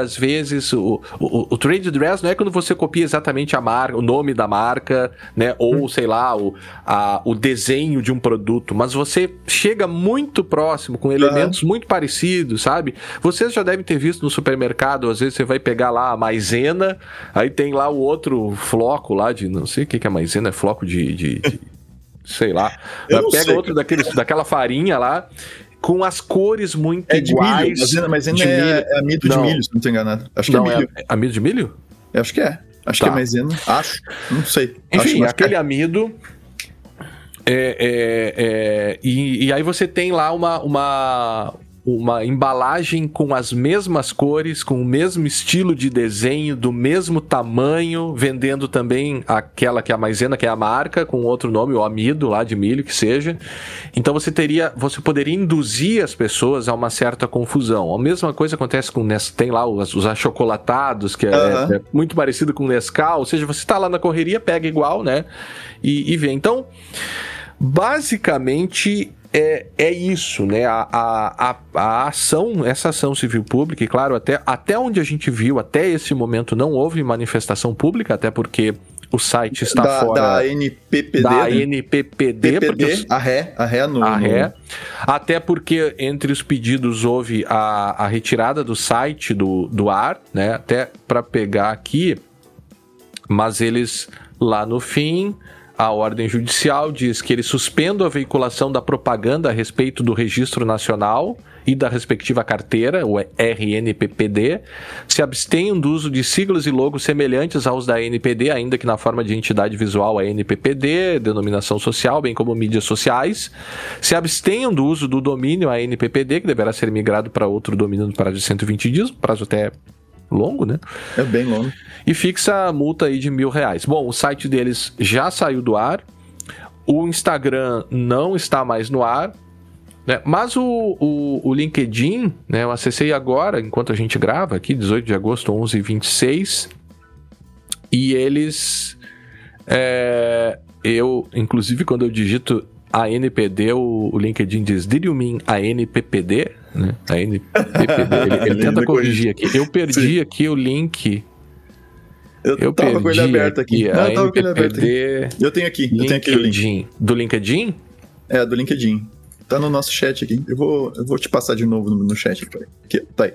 às vezes o, o, o, trade dress não é quando você copia exatamente a marca, o nome da marca, né, ou hum. sei lá o, a, o desenho de um produto, mas você chega muito próximo com elementos uhum. muito parecidos, sabe? Vocês já devem ter visto no supermercado, às vezes você vai pegar lá a maisena, aí tem lá o outro floco lá de não sei o que que é maisena, é floco de de, de sei lá. pega sei. outro daqueles, daquela farinha lá com as cores muito é iguais. Milho, mas ainda é, é, amido não. de milho, se não estou enganado. Acho que é não, é milho. É amido de milho? Eu acho que é. Acho tá. que é maisena. Acho. Não sei. Enfim, aquele é. amido. É, é, é, e, e, aí você tem lá uma, uma, uma embalagem com as mesmas cores, com o mesmo estilo de desenho, do mesmo tamanho, vendendo também aquela que é a maisena, que é a marca, com outro nome, o amido lá de milho que seja. Então você teria, você poderia induzir as pessoas a uma certa confusão. A mesma coisa acontece com tem lá os, os achocolatados, que é, uhum. é, muito parecido com Nescau, ou seja, você está lá na correria, pega igual, né? E, e vê. Então, basicamente é, é isso, né? A, a, a, a, ação, essa ação civil pública, e claro, até, até onde a gente viu, até esse momento não houve manifestação pública, até porque o site está da, fora da NPPD, da né? NPPD, PPD, a ré, a ré no, a ré, até porque entre os pedidos houve a, a retirada do site do, do ar, né? Até para pegar aqui, mas eles lá no fim a ordem judicial diz que ele suspenda a veiculação da propaganda a respeito do registro nacional e da respectiva carteira, o RNPPD, se abstenham do uso de siglas e logos semelhantes aos da NPD, ainda que na forma de entidade visual a NPPD, denominação social, bem como mídias sociais, se abstenham do uso do domínio a NPPD, que deverá ser migrado para outro domínio no prazo de 120 dias, prazo até longo, né? É bem longo. E fixa a multa aí de mil reais. Bom, o site deles já saiu do ar O Instagram não está mais no ar, né? Mas o, o, o, LinkedIn, né, eu acessei agora, enquanto a gente grava aqui, 18 de agosto, 11h26, e eles. É, eu, inclusive, quando eu digito ANPD, o, o LinkedIn diz: Did you mean ANPPD? Né? ANPPD. Ele, ele tenta corrigir aqui. Eu perdi Sim. aqui o link. Eu, eu tava com ele aberto aqui. Não, eu tava com ele aberto aqui. Eu tenho aqui, eu tenho aqui o link. Do LinkedIn? É, do LinkedIn. Tá no nosso chat aqui. Eu vou, eu vou te passar de novo no, no chat. Aqui, tá aí.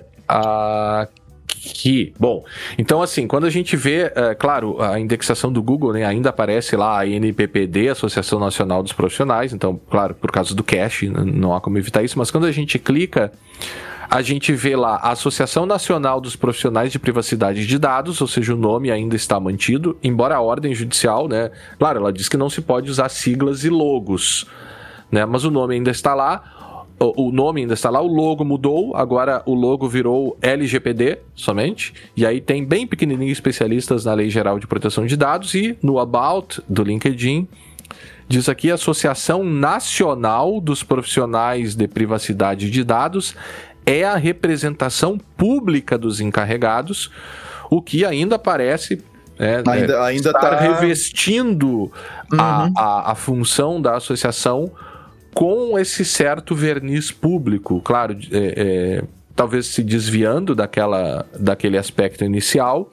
Aqui. Bom, então assim, quando a gente vê, é, claro, a indexação do Google, né, ainda aparece lá a NPPD, Associação Nacional dos Profissionais, então, claro, por causa do cache, não há como evitar isso, mas quando a gente clica, a gente vê lá a Associação Nacional dos Profissionais de Privacidade de Dados, ou seja, o nome ainda está mantido, embora a ordem judicial, né, claro, ela diz que não se pode usar siglas e logos né? Mas o nome ainda está lá. O nome ainda está lá, o logo mudou, agora o logo virou LGPD somente. E aí tem bem pequenininho especialistas na Lei Geral de Proteção de Dados e no About do LinkedIn diz aqui Associação Nacional dos Profissionais de Privacidade de Dados é a representação pública dos encarregados, o que ainda parece é, ainda, é, ainda estar tá... revestindo uhum. a, a, a função da associação com esse certo verniz público, claro, é, é, talvez se desviando daquela, daquele aspecto inicial,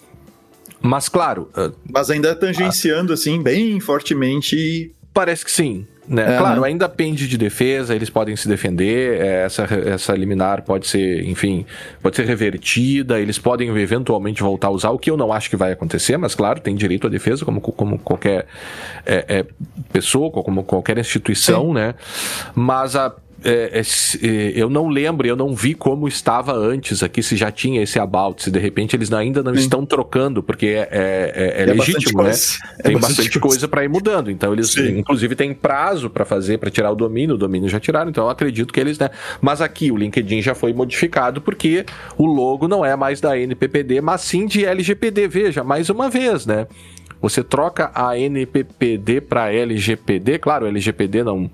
mas claro. Ah, mas ainda tangenciando, assim, bem fortemente. Parece que sim. Né? É, claro, né? ainda pende de defesa, eles podem se defender, é, essa, essa liminar pode ser, enfim, pode ser revertida, eles podem eventualmente voltar a usar, o que eu não acho que vai acontecer, mas claro, tem direito à defesa, como, como qualquer é, é pessoa, como qualquer instituição, Sim. né? Mas a é, é, é, eu não lembro, eu não vi como estava antes aqui, se já tinha esse about, se de repente eles ainda não Sim. estão trocando, porque é, é, é, é legítimo, né? Tem bastante, bastante coisa para ir mudando. Então eles, Sim. inclusive, tem prazo para fazer, para tirar o domínio, o domínio já tiraram, então eu acredito que eles, né? Mas aqui o LinkedIn já foi modificado porque o logo não é mais da NPPD, mas sim de LGPD. Veja, mais uma vez, né? Você troca a NPPD para LGPD, claro, LGPD não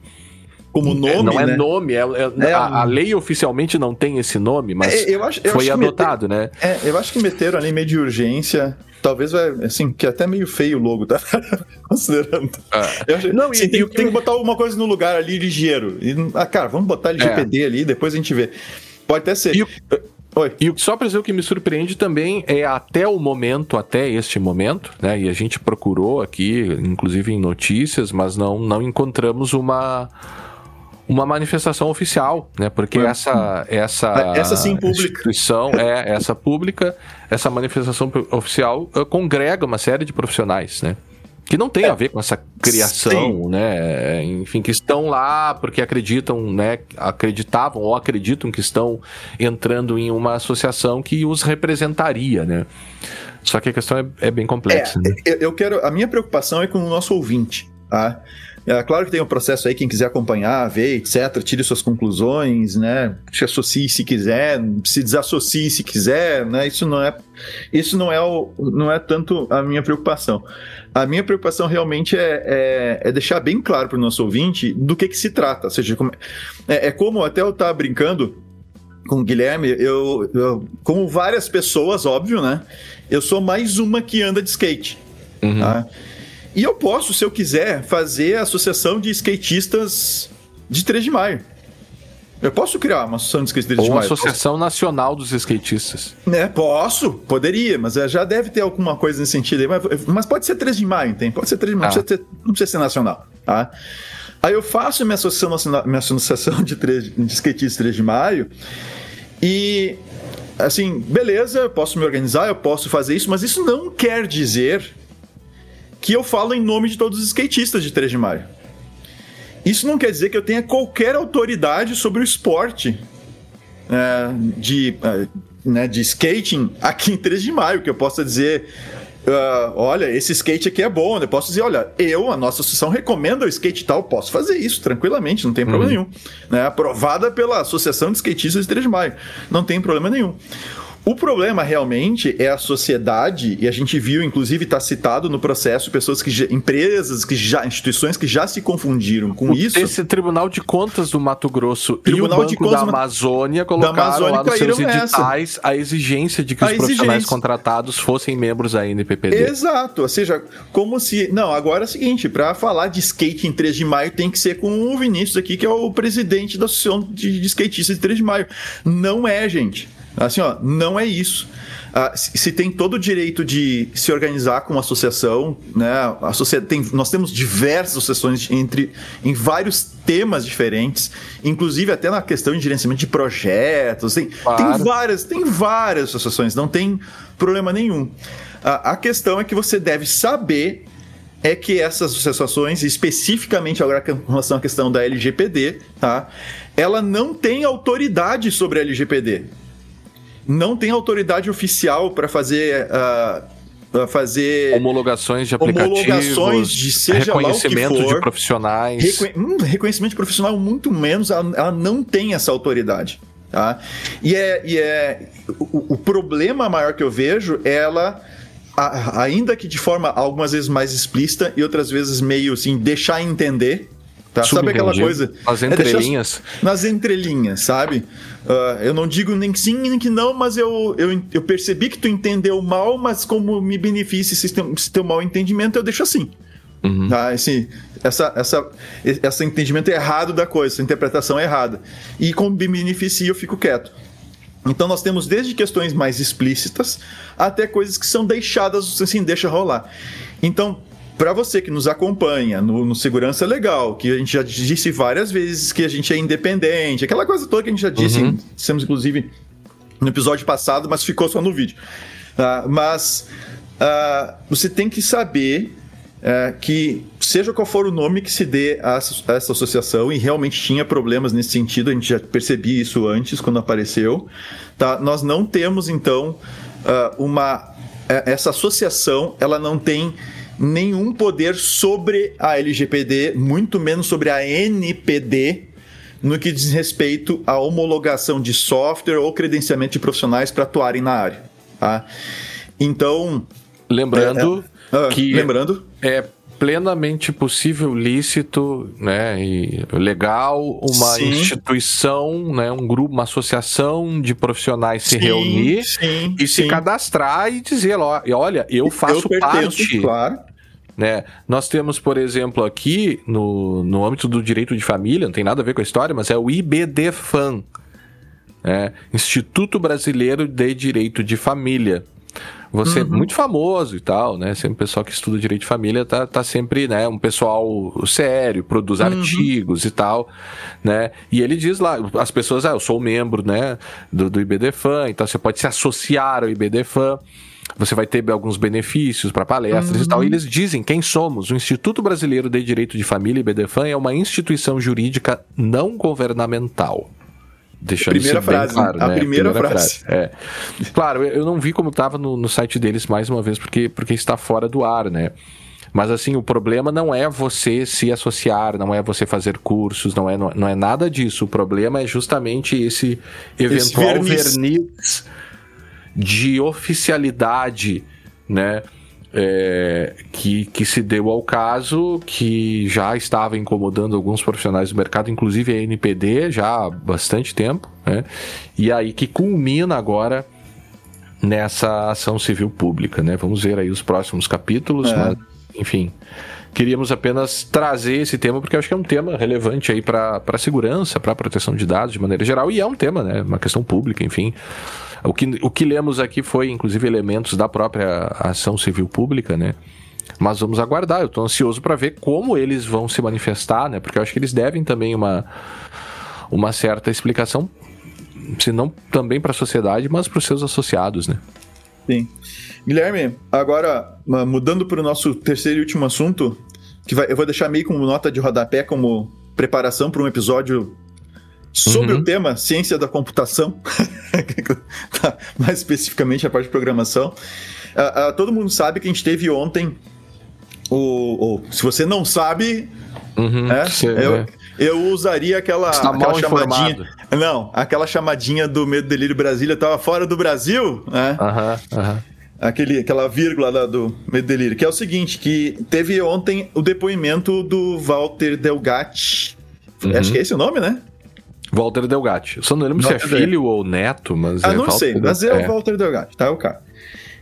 como é, nome. Não é né? nome, é, é, é a, a, lei oficialmente não tem esse nome, mas é, acho, foi adotado, meter, né? É, eu acho que meteram ali meio de urgência. Talvez vai, assim, que é até meio feio o logo, tá? Considerando. Eu acho, não, assim, e, tem, e, tem, que botar alguma coisa no lugar ali ligeiro. E, ah, cara, vamos botar LGPD ali, depois a gente vê. Pode até ser. E o, Oi. E só para dizer o que me surpreende também é até o momento, até este momento, né? E a gente procurou aqui, inclusive em notícias, mas não, não encontramos uma uma manifestação oficial, né? Porque é. essa essa essa sim pública. instituição é essa pública, essa manifestação oficial uh, congrega uma série de profissionais, né? Que não tem é. a ver com essa criação, sim. né? Enfim, que estão lá porque acreditam, né? Acreditavam ou acreditam que estão entrando em uma associação que os representaria, né? Só que a questão é, é bem complexa. É, né? Eu quero. A minha preocupação é com o nosso ouvinte, tá? É, claro que tem um processo aí, quem quiser acompanhar, ver, etc., tire suas conclusões, né? Se associe se quiser, se desassocie se quiser, né? Isso não é, isso não é, o, não é tanto a minha preocupação. A minha preocupação realmente é, é, é deixar bem claro para o nosso ouvinte do que, que se trata. Ou seja, como, é, é como até eu estava brincando com o Guilherme, eu, eu, como várias pessoas, óbvio, né? Eu sou mais uma que anda de skate. Uhum. Tá? E eu posso, se eu quiser, fazer a associação de skatistas de 3 de maio. Eu posso criar uma associação de skatistas de maio. Ou uma associação posso... nacional dos skatistas. Né, posso, poderia, mas é, já deve ter alguma coisa nesse sentido aí. Mas, mas pode ser 3 de maio, tem? Pode ser 3 de maio, ah. não, precisa ter, não, precisa ser nacional, tá? Aí eu faço minha associação, minha associação de, 3, de skatistas 3 de maio e, assim, beleza, eu posso me organizar, eu posso fazer isso, mas isso não quer dizer que eu falo em nome de todos os skatistas de 3 de maio. Isso não quer dizer que eu tenha qualquer autoridade sobre o esporte é, de, é, né, de skating aqui em 3 de maio, que eu possa dizer. Uh, olha, esse skate aqui é bom. Eu posso dizer, olha, eu, a nossa associação, recomenda o skate tal, posso fazer isso tranquilamente, não tem problema uhum. nenhum. Né? Aprovada pela Associação de Skatistas de 3 de Maio, não tem problema nenhum. O problema realmente é a sociedade, e a gente viu, inclusive, está citado no processo, pessoas que já, empresas, que já, instituições que já se confundiram com o, isso. Esse Tribunal de Contas do Mato Grosso Tribunal e o Banco da Amazônia colocaram da Amazônia lá nos seus editais a exigência de que a os exigência. profissionais contratados fossem membros da NPPD. Exato, ou seja, como se... Não, agora é o seguinte, para falar de skate em 3 de maio tem que ser com o Vinícius aqui, que é o presidente da Associação de, de Skatistas de 3 de maio. Não é, gente. Assim, ó, não é isso. Uh, se tem todo o direito de se organizar com uma associação, né? A sociedade tem, nós temos diversas associações entre, em vários temas diferentes, inclusive até na questão de gerenciamento de projetos. Tem, claro. tem várias, tem várias associações, não tem problema nenhum. Uh, a questão é que você deve saber é que essas associações, especificamente agora com relação à questão da LGPD, tá? Ela não tem autoridade sobre a LGPD não tem autoridade oficial para fazer. Uh, fazer homologações de aplicativos, homologações de seja reconhecimento for, de profissionais, reconhe hum, reconhecimento de profissional muito menos, ela, ela, não tem essa autoridade, tá? E é, e é o, o problema maior que eu vejo é ela a, ainda que de forma algumas vezes mais explícita e outras vezes meio assim deixar entender Tá? Sabe aquela coisa? Nas é entrelinhas. É nas entrelinhas, sabe? Uh, eu não digo nem que sim nem que não, mas eu, eu, eu percebi que tu entendeu mal, mas como me beneficia esse teu, esse teu mal entendimento, eu deixo assim. Uhum. Tá? Assim, essa, essa, esse entendimento errado da coisa, essa interpretação errada. E como me beneficia, eu fico quieto. Então nós temos desde questões mais explícitas até coisas que são deixadas assim, deixa rolar. Então, para você que nos acompanha no, no, Segurança Legal, que a gente já disse várias vezes que a gente é independente, aquela coisa toda que a gente já disse, uhum. dissemos inclusive no episódio passado, mas ficou só no vídeo. Uh, mas uh, você tem que saber uh, que, seja qual for o nome que se dê a, a, essa associação, e realmente tinha problemas nesse sentido, a gente já percebia isso antes, quando apareceu, tá? nós não temos, então, uma. Eh, essa associação, ela não tem nenhum poder sobre a LGPD, muito menos sobre a NPD, no que diz respeito à homologação de software ou credenciamento de profissionais para atuarem na área. Tá? Então. Lembrando é, é, que. Lembrando. É plenamente possível, lícito, né, e legal, uma sim. instituição, né, um grupo, uma associação de profissionais se sim, reunir sim, e se cadastrar e dizer, olha, eu faço eu pertenço, parte. Claro. Né? Nós temos, por exemplo, aqui no, no âmbito do direito de família, não tem nada a ver com a história, mas é o IBDFAM, né? Instituto Brasileiro de Direito de Família. Você é uhum. é muito famoso e tal, né? Sempre o pessoal que estuda direito de família tá, tá sempre, né? Um pessoal sério, produz uhum. artigos e tal, né? E ele diz lá, as pessoas, ah, eu sou membro, né? Do, do IBDFAM, então você pode se associar ao IBDFAM você vai ter alguns benefícios para palestras uhum. e tal. E uhum. eles dizem quem somos. O Instituto Brasileiro de Direito de Família, IBDFAM, é uma instituição jurídica não governamental. Deixando primeira frase, claro, a, né? primeira, primeira frase. frase. É. Claro, eu não vi como estava no, no site deles mais uma vez, porque, porque está fora do ar, né? Mas assim, o problema não é você se associar, não é você fazer cursos, não é, não é nada disso. O problema é justamente esse eventual esse verniz. verniz de oficialidade, né? É, que, que se deu ao caso, que já estava incomodando alguns profissionais do mercado, inclusive a NPD, já há bastante tempo, né? E aí que culmina agora nessa ação civil pública, né? Vamos ver aí os próximos capítulos, é. mas, enfim. Queríamos apenas trazer esse tema porque acho que é um tema relevante aí para a segurança, para a proteção de dados de maneira geral, e é um tema, né? Uma questão pública, enfim. O que, o que lemos aqui foi, inclusive, elementos da própria ação civil pública, né? Mas vamos aguardar. Eu estou ansioso para ver como eles vão se manifestar, né? Porque eu acho que eles devem também uma, uma certa explicação, se não também para a sociedade, mas para os seus associados, né? Sim. Guilherme, agora mudando para o nosso terceiro e último assunto, que vai, eu vou deixar meio como nota de rodapé, como preparação para um episódio sobre uhum. o tema ciência da computação, tá, mais especificamente a parte de programação. Uh, uh, todo mundo sabe que a gente teve ontem o, o se você não sabe, uhum, é, eu, é. eu, usaria aquela, aquela chamadinha, Não, aquela chamadinha do Medo Delírio Brasília tava fora do Brasil, né? Aham, aham. Aquele, aquela vírgula lá do Medo Delírio, que é o seguinte, que teve ontem o depoimento do Walter Delgatti. Uhum. Acho que é esse o nome, né? Walter Delgatti. Eu só não lembro Walter se é filho ou neto, mas ah, é não sei, mas é, é o Walter Delgatti, tá? É o cara.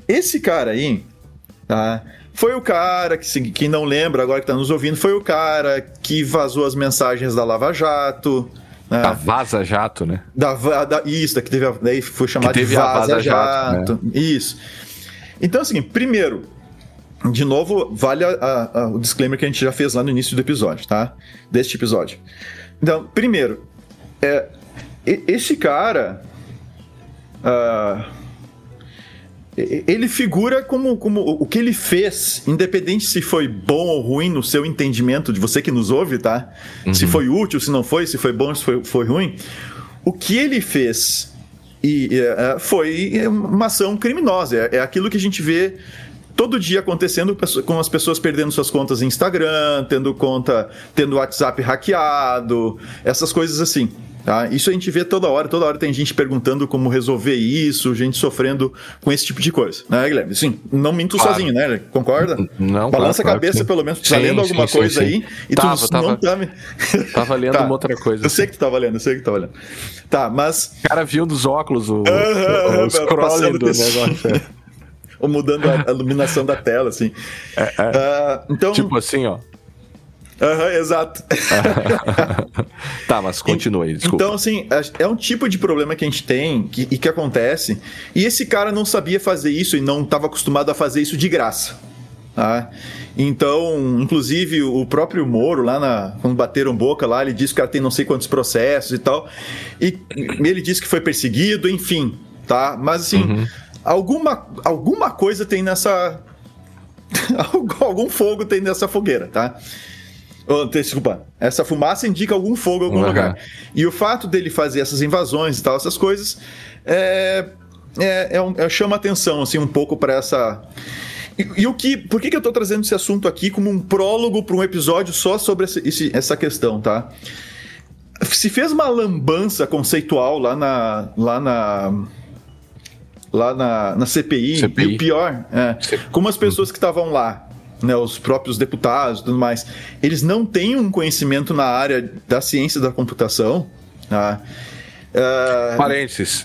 Esse cara aí, tá? Foi o cara que, quem não lembra agora que tá nos ouvindo, foi o cara que vazou as mensagens da Lava Jato, né? Da Vaza Jato, né? Da, da, isso, que teve, daí foi chamado de Vaza, Vaza Jato. Jato né? Isso. Então, assim, primeiro, de novo, vale a, a, o disclaimer que a gente já fez lá no início do episódio, tá? Deste episódio. Então, primeiro, é, esse cara. Uh, ele figura como, como o que ele fez, independente se foi bom ou ruim no seu entendimento, de você que nos ouve, tá? Uhum. Se foi útil, se não foi, se foi bom, se foi, foi ruim. O que ele fez e, é, foi uma ação criminosa. É, é aquilo que a gente vê todo dia acontecendo com as pessoas perdendo suas contas em Instagram, tendo conta, tendo WhatsApp hackeado, essas coisas assim. Tá? Isso a gente vê toda hora, toda hora tem gente perguntando como resolver isso, gente sofrendo com esse tipo de coisa, né, Guilherme? Sim, não minto claro. sozinho, né? Concorda? Não, Balança claro, a cabeça, claro pelo menos, tu tá lendo alguma sim, coisa sim, aí e tava, tu tava, não tá me... Tava lendo tá. uma outra coisa. Eu sei que tu tava lendo, eu sei que tu tava lendo. Tá, mas... O cara viu dos óculos o, uh -huh, o, o scrolling do negócio. Ou mudando a iluminação da tela, assim. É, é. Uh, então... Tipo assim, ó. Uhum, exato. tá, mas continua aí, desculpa. Então, assim, é um tipo de problema que a gente tem que, e que acontece. E esse cara não sabia fazer isso e não estava acostumado a fazer isso de graça. Tá? Então, inclusive, o próprio Moro, lá na, quando bateram boca lá, ele disse que o cara tem não sei quantos processos e tal. E ele disse que foi perseguido, enfim, tá? Mas assim, uhum. alguma, alguma coisa tem nessa. algum fogo tem nessa fogueira, tá? Oh, desculpa, essa fumaça indica algum fogo em algum uhum. lugar. E o fato dele fazer essas invasões e tal, essas coisas, é, é, é, um, é chama atenção assim um pouco para essa. E, e, o que, por que, que eu estou trazendo esse assunto aqui como um prólogo para um episódio só sobre esse, esse, essa questão, tá? Se fez uma lambança conceitual lá na, lá na lá na, na CPI, CPI, e o pior, é, como as pessoas que estavam lá né, os próprios deputados e tudo mais, eles não têm um conhecimento na área da ciência da computação. Tá? Uh, Parênteses.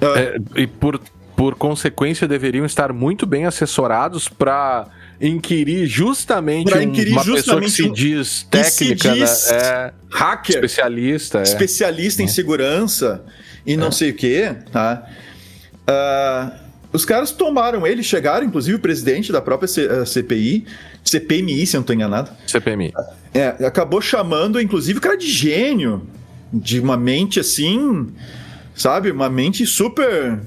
Uh, é, e por, por consequência deveriam estar muito bem assessorados para inquirir justamente inquirir uma justamente pessoa que se diz técnica, se diz né? é, hacker, especialista, é. especialista em é. segurança e não é. sei o que, tá? Uh, os caras tomaram ele, chegaram, inclusive o presidente da própria CPI, CPMI, se eu não estou enganado. CPMI. É, acabou chamando, inclusive, o cara de gênio, de uma mente assim, sabe? Uma mente super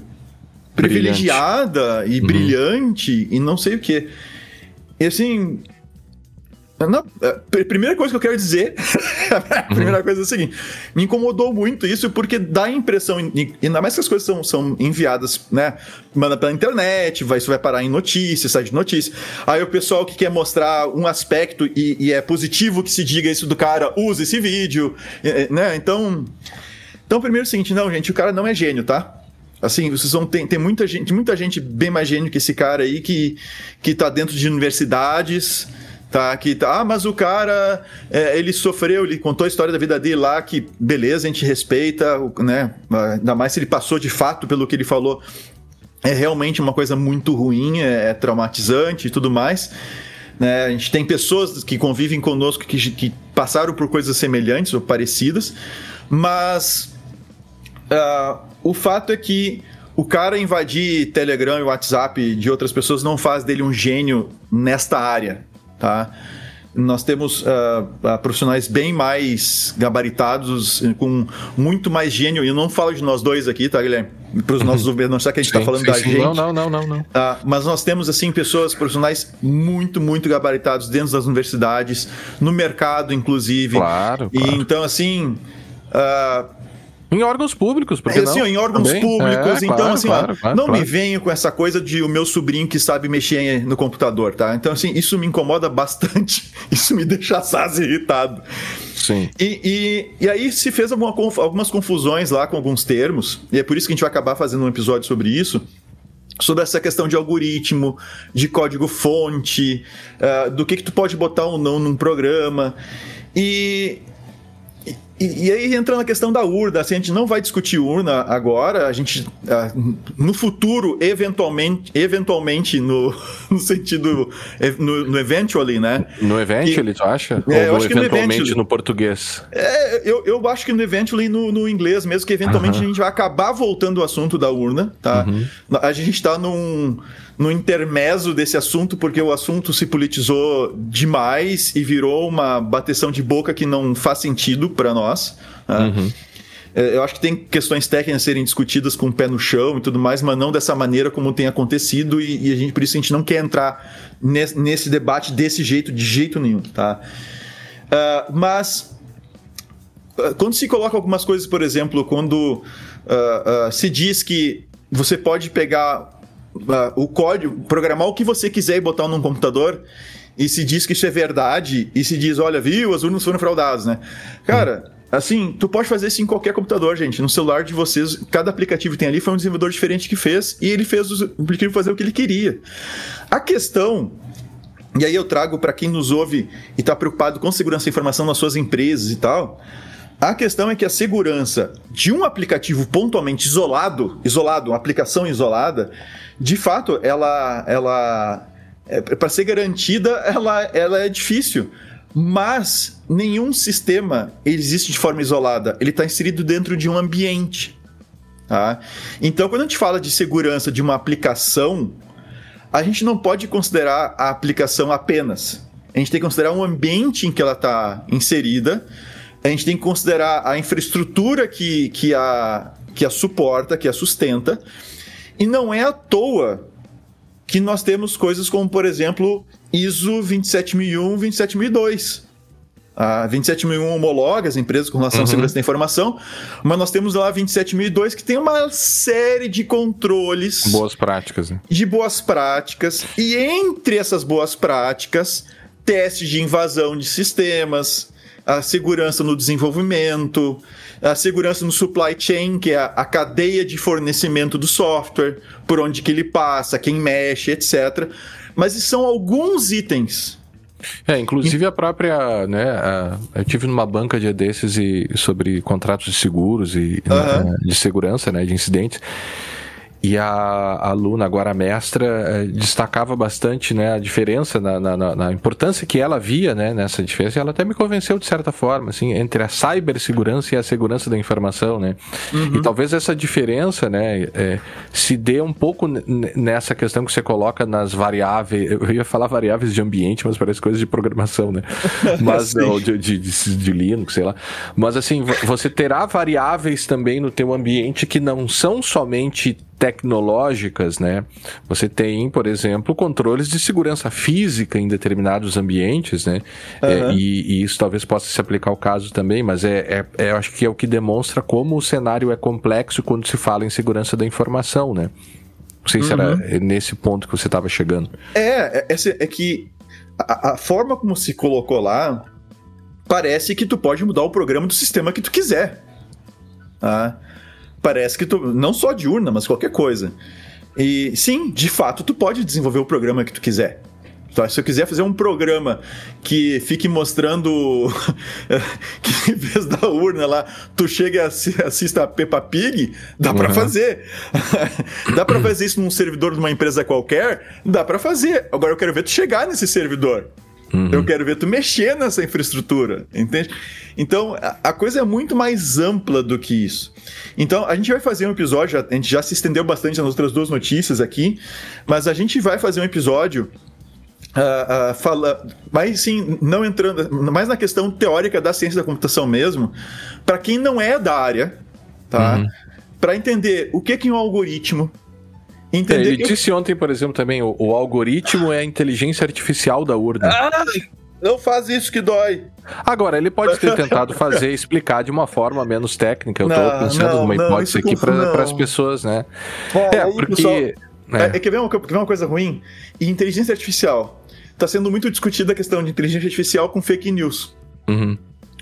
privilegiada e uhum. brilhante e não sei o que. E assim, não, a é, primeira coisa que eu quero dizer, a primeira uhum. coisa é a seguinte: me incomodou muito isso porque dá a impressão, ainda mais que as coisas são, são enviadas, né? Manda pela internet, vai, isso vai parar em notícias, site de notícias. Aí o pessoal que quer mostrar um aspecto e, e é positivo que se diga isso do cara, usa esse vídeo, né? Então, então primeiro é o seguinte: não, gente, o cara não é gênio, tá? Assim, vocês vão ter, tem muita gente, muita gente bem mais gênio que esse cara aí que, que tá dentro de universidades Tá, aqui tá. Ah, mas o cara, é, ele sofreu, ele contou a história da vida dele lá, que beleza, a gente respeita, né? Ainda mais se ele passou de fato pelo que ele falou. É realmente uma coisa muito ruim, é, é traumatizante e tudo mais. Né? A gente tem pessoas que convivem conosco que, que passaram por coisas semelhantes ou parecidas, mas uh, o fato é que o cara invadir Telegram e WhatsApp de outras pessoas não faz dele um gênio nesta área, tá? Nós temos uh, profissionais bem mais gabaritados, com muito mais gênio. E eu não falo de nós dois aqui, tá, Guilherme? Para os nossos ouvintes, não sei que a gente está falando sim, da sim. gente. Não, não, não, não. não. Uh, mas nós temos, assim, pessoas, profissionais muito, muito gabaritados dentro das universidades, no mercado, inclusive. Claro. E então, assim. Uh, em órgãos públicos, porque é, não? em órgãos Também? públicos. É, então, claro, assim, claro, ó, claro, não me venho com essa coisa de o meu sobrinho que sabe mexer no computador, tá? Então, assim, isso me incomoda bastante. Isso me deixa assaz irritado. Sim. E, e, e aí se fez alguma, algumas confusões lá com alguns termos, e é por isso que a gente vai acabar fazendo um episódio sobre isso sobre essa questão de algoritmo, de código-fonte, uh, do que, que tu pode botar ou não num programa. E, e, e, aí entra na questão da urna, assim, a gente não vai discutir urna agora, a gente uh, no futuro, eventualmente, eventualmente no, no sentido, no, no eventually, né? No eventually, e, tu acha? É, eu acho que eventualmente no, no português? É, eu, eu acho que no eventually no, no inglês mesmo, que eventualmente uh -huh. a gente vai acabar voltando ao assunto da urna, tá? Uh -huh. A gente tá num no intermezzo desse assunto, porque o assunto se politizou demais e virou uma bateção de boca que não faz sentido para nós. Né? Uhum. É, eu acho que tem questões técnicas a serem discutidas com o pé no chão e tudo mais, mas não dessa maneira como tem acontecido, e, e a gente, por isso a gente não quer entrar nesse, nesse debate desse jeito, de jeito nenhum, tá? Uh, mas uh, quando se coloca algumas coisas, por exemplo, quando uh, se diz que você pode pegar o código, programar o que você quiser e botar num computador e se diz que isso é verdade e se diz, olha, viu, as urnas foram fraudadas, né? Cara, assim, tu pode fazer isso em qualquer computador, gente. No celular de vocês, cada aplicativo que tem ali foi um desenvolvedor diferente que fez e ele fez o aplicativo fazer o que ele queria. A questão e aí eu trago para quem nos ouve e está preocupado com segurança da informação nas suas empresas e tal. A questão é que a segurança de um aplicativo pontualmente isolado, isolado, uma aplicação isolada, de fato, ela, ela é, para ser garantida, ela, ela é difícil. Mas nenhum sistema existe de forma isolada. Ele está inserido dentro de um ambiente. Tá? Então, quando a gente fala de segurança de uma aplicação, a gente não pode considerar a aplicação apenas. A gente tem que considerar o ambiente em que ela está inserida. A gente tem que considerar a infraestrutura que, que, a, que a suporta, que a sustenta. E não é à toa que nós temos coisas como, por exemplo, ISO 27001, 27002. A 27001 homologa as empresas com relação uhum. à segurança da informação, mas nós temos lá a 27002 que tem uma série de controles. Boas práticas, né? De boas práticas. E entre essas boas práticas, testes de invasão de sistemas, a segurança no desenvolvimento, a segurança no supply chain, que é a, a, cadeia de fornecimento do software, por onde que ele passa, quem mexe, etc. Mas são alguns itens. É, inclusive a própria, né, a, eu tive numa banca de desses e sobre contratos de seguros e né, de segurança, né, de incidentes. E a, aluna, agora a mestra, eh, destacava bastante né, a diferença, na, na, na, importância que ela via né, nessa diferença, e ela até me convenceu de certa forma, assim, entre a cibersegurança e a segurança da informação, né? Uhum. E talvez essa diferença, né, é, se dê um pouco nessa questão que você coloca nas variáveis, eu ia falar variáveis de ambiente, mas parece coisa de programação, né? Mas, não, de, de, de, de Linux, sei lá. Mas assim, você terá variáveis também no teu ambiente que não são somente tecnológicas, né? Você tem, por exemplo, controles de segurança física em determinados ambientes, né? Uhum. É, e, e, isso talvez possa se aplicar ao caso também, mas é, é, é, eu acho que é o que demonstra como o cenário é complexo quando se fala em segurança da informação, né? Não sei uhum. se era uhum. nesse ponto que você estava chegando. É, é, é que a, a forma como se colocou lá parece que tu pode mudar o programa do sistema que tu quiser. Tá? Parece que tu. Não só de urna, mas qualquer coisa. E sim, de fato, tu pode desenvolver o programa que tu quiser. Então, se eu quiser fazer um programa que fique mostrando que em vez da urna lá, tu chega e assista a Peppa Pig, dá uhum. para fazer. dá para fazer isso num servidor de uma empresa qualquer? Dá para fazer. Agora eu quero ver tu chegar nesse servidor. Uhum. Eu quero ver tu mexer nessa infraestrutura, entende? Então, a, coisa é muito mais ampla do que isso. Então, a gente vai fazer um episódio, a gente já se estendeu bastante nas outras duas notícias aqui, mas a gente vai fazer um episódio Uh, uh, fala, mas sim, não entrando mais na questão teórica da ciência da computação mesmo, para quem não é da área, tá? Uhum. Para entender o que, que é um algoritmo, Entender é, ele disse ontem, por exemplo, também, o, o, algoritmo é a inteligência artificial da urna. Ah, não faz isso que dói. Agora, ele pode ter tentado fazer, explicar de uma forma menos técnica. Eu não, tô pensando não, numa hipótese aqui para as pessoas, né? É, é porque... Pessoal, é. É, é, quer, ver uma, quer ver uma coisa ruim? E inteligência artificial. Está sendo muito discutida a questão de inteligência artificial com fake news. Uhum.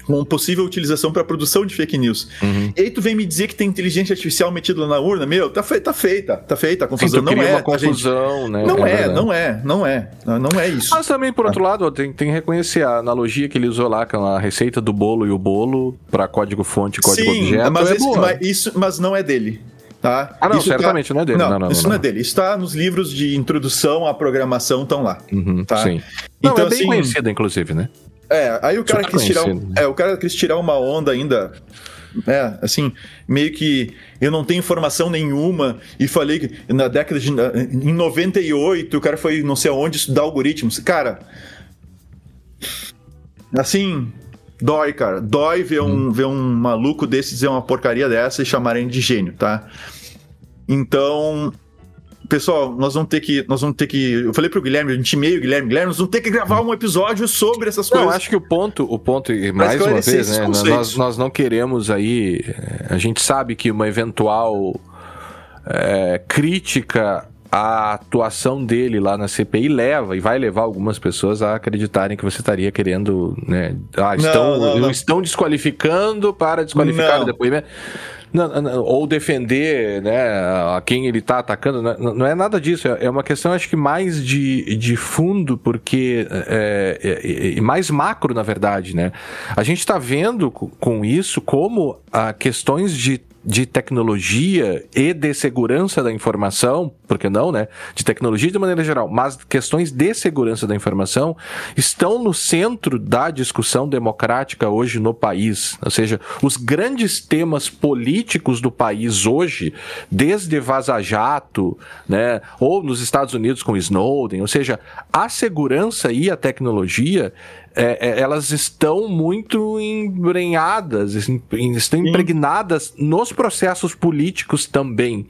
Com possível utilização para produção de fake news. Uhum. E aí tu vem me dizer que tem inteligência artificial metida lá na urna, meu, tá, fe tá feita, tá feita a confusão. Sim, não é, uma confusão, né? Não é, é não é, não é, não é isso. Mas também, por outro lado, tem, tem que reconhecer a analogia que ele usou lá com a receita do bolo e o bolo para código fonte e código Sim, objeto. Mas, é esse, mas, isso, mas não é dele. Tá? Ah, não, isso tá- certamente tá... não é dele. Não, não, não isso não, não, é dele. Isso está nos livros de introdução à programação, estão lá. Uhum, tá? Sim. Então, não, é bem assim, conhecida, inclusive, né? É, aí o cara quis tirar, um, é, o cara quis tirar uma onda ainda é, assim, meio que eu não tenho informação nenhuma e falei que na década de. Em 98, o cara foi não sei aonde estudar algoritmos. Cara. Assim. Dói, cara. Dói ver um, hum. ver um maluco desse dizer uma porcaria dessa e chamarem de gênio, tá? Então, Pessoal, nós vamos ter que. Nós vamos ter que. Eu falei pro Guilherme, a gente meio Guilherme, Guilherme, nós vamos ter que gravar um episódio sobre essas coisas. Não, acho que o ponto, o ponto, mais uma vez, né? Nós, nós não queremos aí. Eh, a gente sabe que uma eventual é, crítica à atuação dele lá na CPI leva e vai levar algumas pessoas a acreditarem que você estaria querendo, né? Ah, estão, não, não, não. estão desqualificando para desqualificar o depoimento. Não, não, ou defender né, a quem ele está atacando, não, não, é nada disso. É, é uma questão, acho que mais de, de fundo, porque. É, é, é mais macro, na verdade, né? A gente está vendo com isso como a questões de de tecnologia e de segurança da informação, porque não, né? De tecnologia de maneira geral, mas questões de segurança da informação estão no centro da discussão democrática hoje no país. Ou seja, os grandes temas políticos do país hoje, desde Vaza Jato, né? Ou nos Estados Unidos com Snowden, ou seja, a segurança e a tecnologia é, é, elas estão muito embrenhadas, estão impregnadas nos processos políticos também.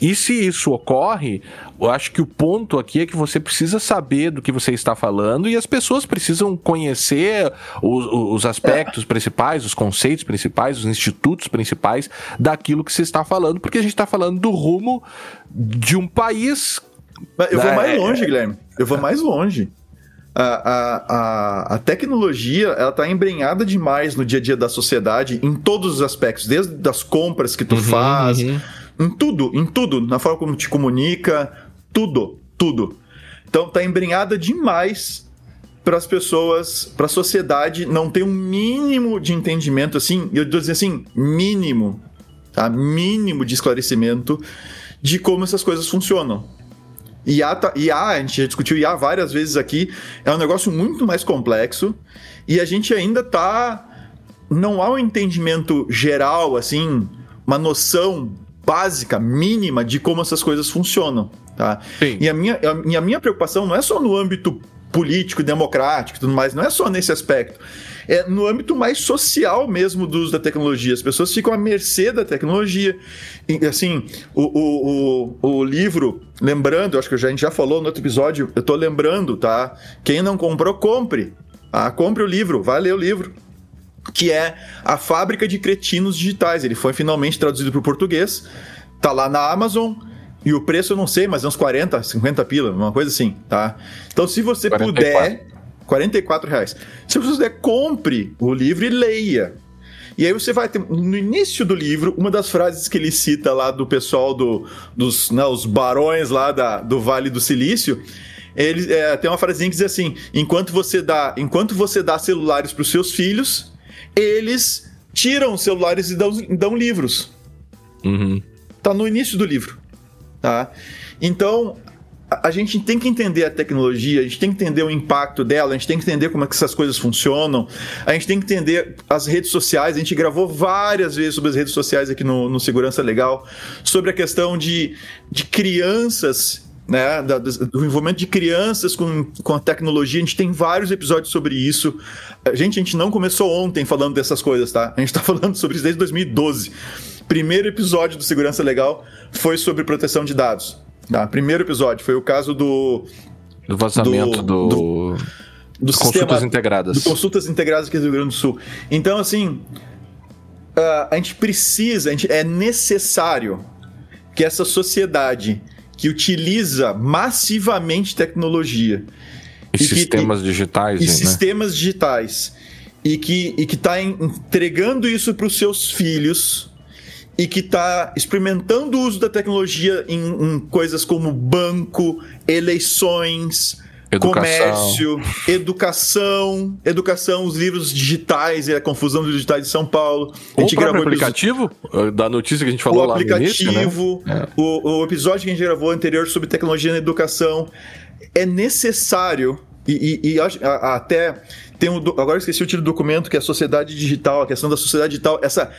E se isso ocorre, eu acho que o ponto aqui é que você precisa saber do que você está falando e as pessoas precisam conhecer os, os aspectos principais, os conceitos principais, os institutos principais daquilo que você está falando, porque a gente está falando do rumo de um país. Eu vou né? mais longe, Guilherme. Eu vou mais longe a, a, a tecnologia ela está embrenhada demais no dia a dia da sociedade em todos os aspectos, desde das compras que tu uhum, faz, uhum. em tudo, em tudo, na forma como te comunica, tudo, tudo. Então está embrenhada demais para as pessoas, para a sociedade não ter um mínimo de entendimento assim, eu estou dizendo assim, mínimo, tá? Mínimo de esclarecimento de como essas coisas funcionam. IA, IA, a gente já discutiu IA várias vezes aqui, é um negócio muito mais complexo e a gente ainda tá. Não há um entendimento geral, assim, uma noção básica, mínima de como essas coisas funcionam. Tá? Sim. E a minha, a, e a minha preocupação não é só no âmbito político, democrático e tudo mais, não é só nesse aspecto é no âmbito mais social mesmo do uso da tecnologia. As pessoas ficam à mercê da tecnologia. E, assim, o, o, o, o livro, lembrando, acho que a gente já falou no outro episódio, eu tô lembrando, tá? Quem não comprou, compre. Ah, compre o livro, vai ler o livro que é A Fábrica de Cretinos Digitais. Ele foi finalmente traduzido para o português, tá lá na Amazon. E o preço eu não sei, mas é uns 40, 50 pila, uma coisa assim, tá? Então, se você 44. puder, 44 reais. Se você puder, compre o livro e leia. E aí você vai ter, no início do livro, uma das frases que ele cita lá do pessoal do, dos né, os barões lá da, do Vale do Silício, ele é, tem uma frasinha que diz assim: enquanto você dá, enquanto você dá celulares para os seus filhos, eles tiram os celulares e dão, dão livros. Uhum. Tá no início do livro, tá? Então a gente tem que entender a tecnologia, a gente tem que entender o impacto dela, a gente tem que entender como é que essas coisas funcionam, a gente tem que entender as redes sociais. A gente gravou várias vezes sobre as redes sociais aqui no, no Segurança Legal, sobre a questão de, de crianças né, do envolvimento de crianças com, com a tecnologia. A gente tem vários episódios sobre isso. A gente, a gente não começou ontem falando dessas coisas, tá? A gente está falando sobre isso desde 2012. Primeiro episódio do Segurança Legal foi sobre proteção de dados. Tá? Primeiro episódio foi o caso do. Do vazamento do. do, do, do sistema, consultas integradas. Do consultas integradas aqui do Rio Grande do Sul. Então, assim. Uh, a gente precisa, a gente, é necessário que essa sociedade que utiliza massivamente tecnologia e, e sistemas que, digitais, e né? sistemas digitais e que e que está entregando isso para os seus filhos e que está experimentando o uso da tecnologia em, em coisas como banco, eleições, Educação. comércio, educação, educação, os livros digitais e a confusão dos digitais de São Paulo. A gente o gravou aplicativo episódio... da notícia que a gente falou o lá no início, né? É. o, o episódio que a gente gravou anterior sobre tecnologia na educação. É necessário e, e, e a, até tem um, agora esqueci o título do documento que é a sociedade digital, a questão da sociedade digital, essa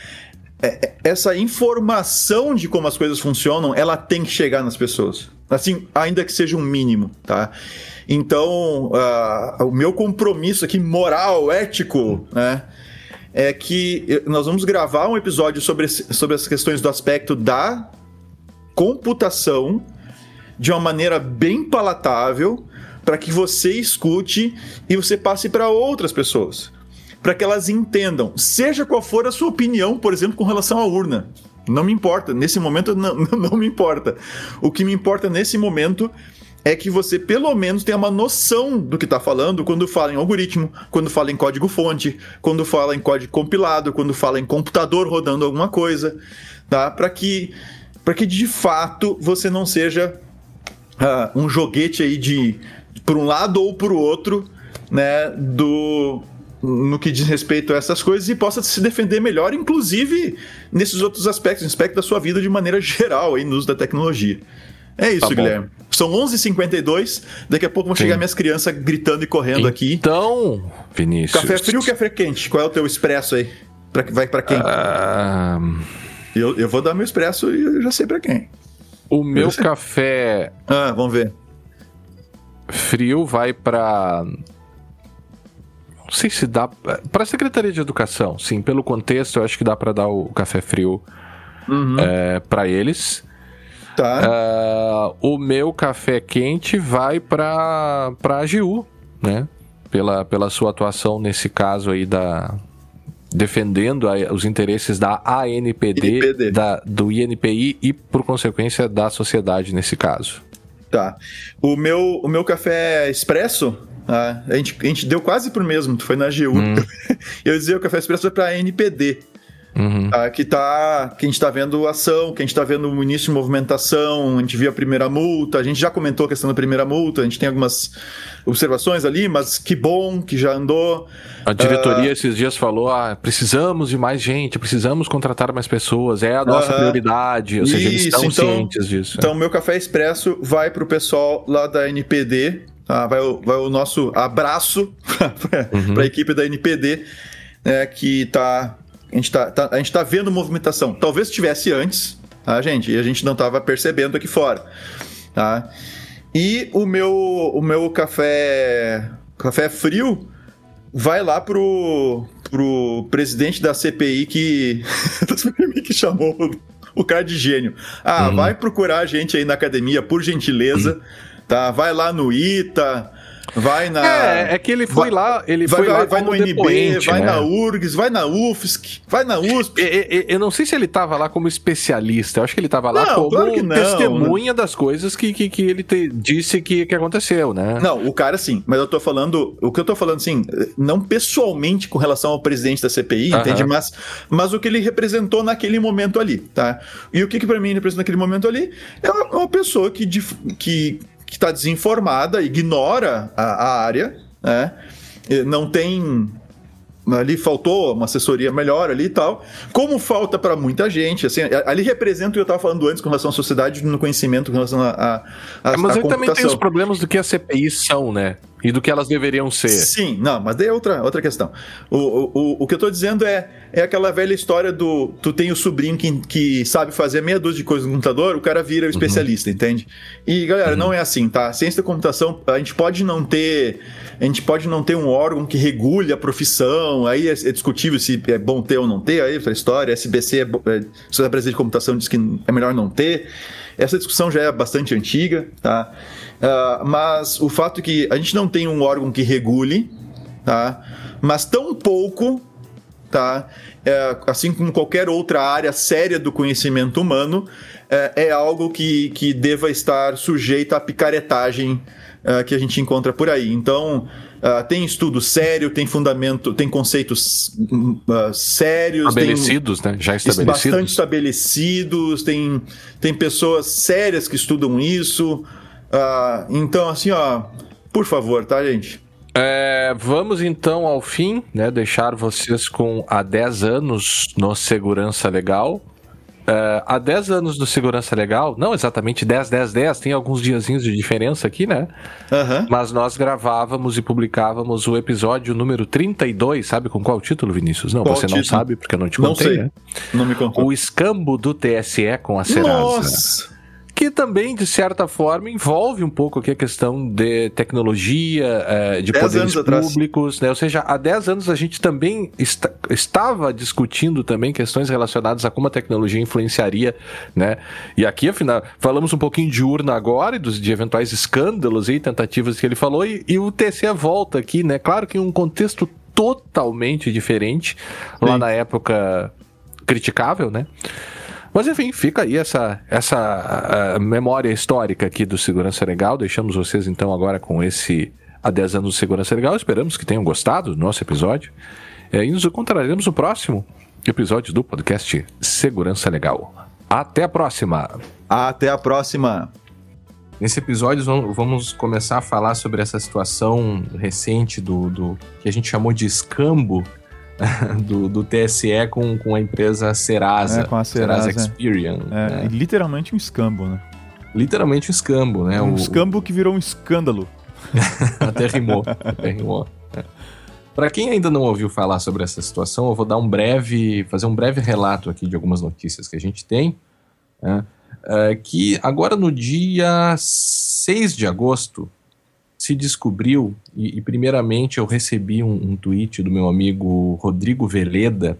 essa informação de como as coisas funcionam, ela tem que chegar nas pessoas. Assim, ainda que seja um mínimo, tá? Então, uh, o meu compromisso aqui, moral, ético, né? É que nós vamos gravar um episódio sobre, sobre as questões do aspecto da computação de uma maneira bem palatável para que você escute e você passe para outras pessoas para que elas entendam, seja qual for a sua opinião, por exemplo, com relação à urna. Não me importa, nesse momento não, não me importa. O que me importa nesse momento é que você pelo menos tenha uma noção do que está falando quando fala em algoritmo, quando fala em código-fonte, quando fala em código compilado, quando fala em computador rodando alguma coisa, tá? Para que, para que de fato você não seja uh, um joguete aí de por um lado ou por outro, né? Do no que diz respeito a essas coisas e possa se defender melhor, inclusive nesses outros aspectos, aspecto da sua vida de maneira geral aí no uso da tecnologia. É isso, tá Guilherme. São 11h52, daqui a pouco vão Sim. chegar minhas crianças gritando e correndo então, aqui. Então, Vinícius... Café frio ou café quente? Qual é o teu expresso aí? Pra, vai para quem? Uh... Eu, eu vou dar meu expresso e eu já sei para quem. O meu café... Ah, vamos ver. Frio vai para não sei se dá. Para a Secretaria de Educação, sim, pelo contexto, eu acho que dá para dar o café frio uhum. é, para eles. Tá. Uh, o meu café quente vai para a AGU, né? Pela, pela sua atuação nesse caso aí da. Defendendo a, os interesses da ANPD, da, do INPI e, por consequência, da sociedade nesse caso. Tá. O meu, o meu café expresso ah, a, gente, a gente deu quase pro mesmo, tu foi na GU. Hum. Eu dizia o Café Expresso foi pra NPD. Uhum. Ah, que, tá, que a gente está vendo ação, que a gente está vendo o início de movimentação, a gente viu a primeira multa, a gente já comentou a questão da primeira multa, a gente tem algumas observações ali, mas que bom que já andou. A diretoria uh, esses dias falou: ah, precisamos de mais gente, precisamos contratar mais pessoas, é a nossa uh -huh. prioridade. Ou seja, Isso, eles estão então, cientes disso. Então, meu café expresso vai para o pessoal lá da NPD, Tá? Vai, o, vai o nosso abraço para uhum. a equipe da NPD, né, que tá, a gente está tá, a gente tá vendo movimentação. Talvez tivesse antes, tá, gente? E a gente não estava percebendo aqui fora. Tá? E o meu, o meu café, café frio vai lá pro, pro presidente da CPI que, que chamou o cara de gênio. Ah, uhum. vai procurar a gente aí na academia, por gentileza. Uhum tá? Vai lá no ITA, vai na. É, é que ele foi vai, lá, ele vai, foi vai, lá vai no NB, vai né? na URGS, vai na UFSC, vai na USP. Eu, eu não sei se ele tava lá como especialista, eu acho que ele tava lá não, como claro não, testemunha das coisas que, que, que ele te, disse que, que aconteceu, né? Não, o cara sim, mas eu tô falando, o que eu tô falando assim, não pessoalmente com relação ao presidente da CPI, entende? Mas, mas o que ele representou naquele momento ali, tá? E o que que pra mim representa naquele momento ali é uma pessoa que, que que está desinformada, ignora a, a área, né? não tem ali faltou uma assessoria melhor ali e tal, como falta para muita gente, assim, ali representa o que eu estava falando antes com relação à sociedade no conhecimento com relação a, a, a é, Mas aí também tem os problemas do que as CPIs são, né? E do que elas deveriam ser. Sim, não, mas daí é outra, outra questão. O, o, o que eu estou dizendo é, é aquela velha história do tu tem o sobrinho que, que sabe fazer meia dúzia de coisas no computador, o cara vira o uhum. especialista, uhum. entende? E galera, uhum. não é assim, tá? Ciência da computação, a gente pode não ter a gente pode não ter um órgão que regule a profissão, aí é, é discutível se é bom ter ou não ter, aí essa história, SBC, é, é, Sociedade Brasileira de Computação diz que é melhor não ter. Essa discussão já é bastante antiga, tá? Uh, mas o fato é que a gente não tem um órgão que regule, tá? Mas tão pouco, tá? É, assim como qualquer outra área séria do conhecimento humano, é, é algo que, que deva estar sujeito à picaretagem uh, que a gente encontra por aí. Então, Uh, tem estudo sério, tem fundamento, tem conceitos uh, sérios. Estabelecidos, tem, né? Já estabelecidos. Bastante estabelecidos, tem, tem pessoas sérias que estudam isso. Uh, então, assim, ó, por favor, tá, gente? É, vamos então ao fim, né? Deixar vocês com há 10 anos no Segurança Legal. Uh, há 10 anos do Segurança Legal, não exatamente 10, 10, 10, tem alguns diazinhos de diferença aqui, né? Uhum. Mas nós gravávamos e publicávamos o episódio número 32, sabe com qual título, Vinícius? Não, qual você título? não sabe, porque eu não te contei, não sei. né? Não me contou. O escambo do TSE com a Serasa. Nossa! Que também, de certa forma, envolve um pouco aqui a questão de tecnologia, é, de poderes públicos, né? Ou seja, há 10 anos a gente também está, estava discutindo também questões relacionadas a como a tecnologia influenciaria, né? E aqui, afinal, falamos um pouquinho de urna agora e dos, de eventuais escândalos e tentativas que ele falou, e, e o TCE volta aqui, né? Claro que em um contexto totalmente diferente, Sim. lá na época criticável, né? Mas enfim, fica aí essa, essa memória histórica aqui do Segurança Legal. Deixamos vocês então agora com esse há 10 anos do Segurança Legal. Esperamos que tenham gostado do nosso episódio. É, e nos encontraremos no próximo episódio do podcast Segurança Legal. Até a próxima! Até a próxima! Nesse episódio vamos começar a falar sobre essa situação recente do, do que a gente chamou de escambo do, do TSE com, com a empresa Serasa. É, com a Serasa, Serasa Experian. É, né? literalmente um escambo, né? Literalmente um escambo, né? Um o... escambo que virou um escândalo. até rimou, até rimou. É. Para quem ainda não ouviu falar sobre essa situação, eu vou dar um breve, fazer um breve relato aqui de algumas notícias que a gente tem. Né? É, que agora no dia 6 de agosto, se descobriu, e, e primeiramente eu recebi um, um, tweet do meu amigo Rodrigo Veleda,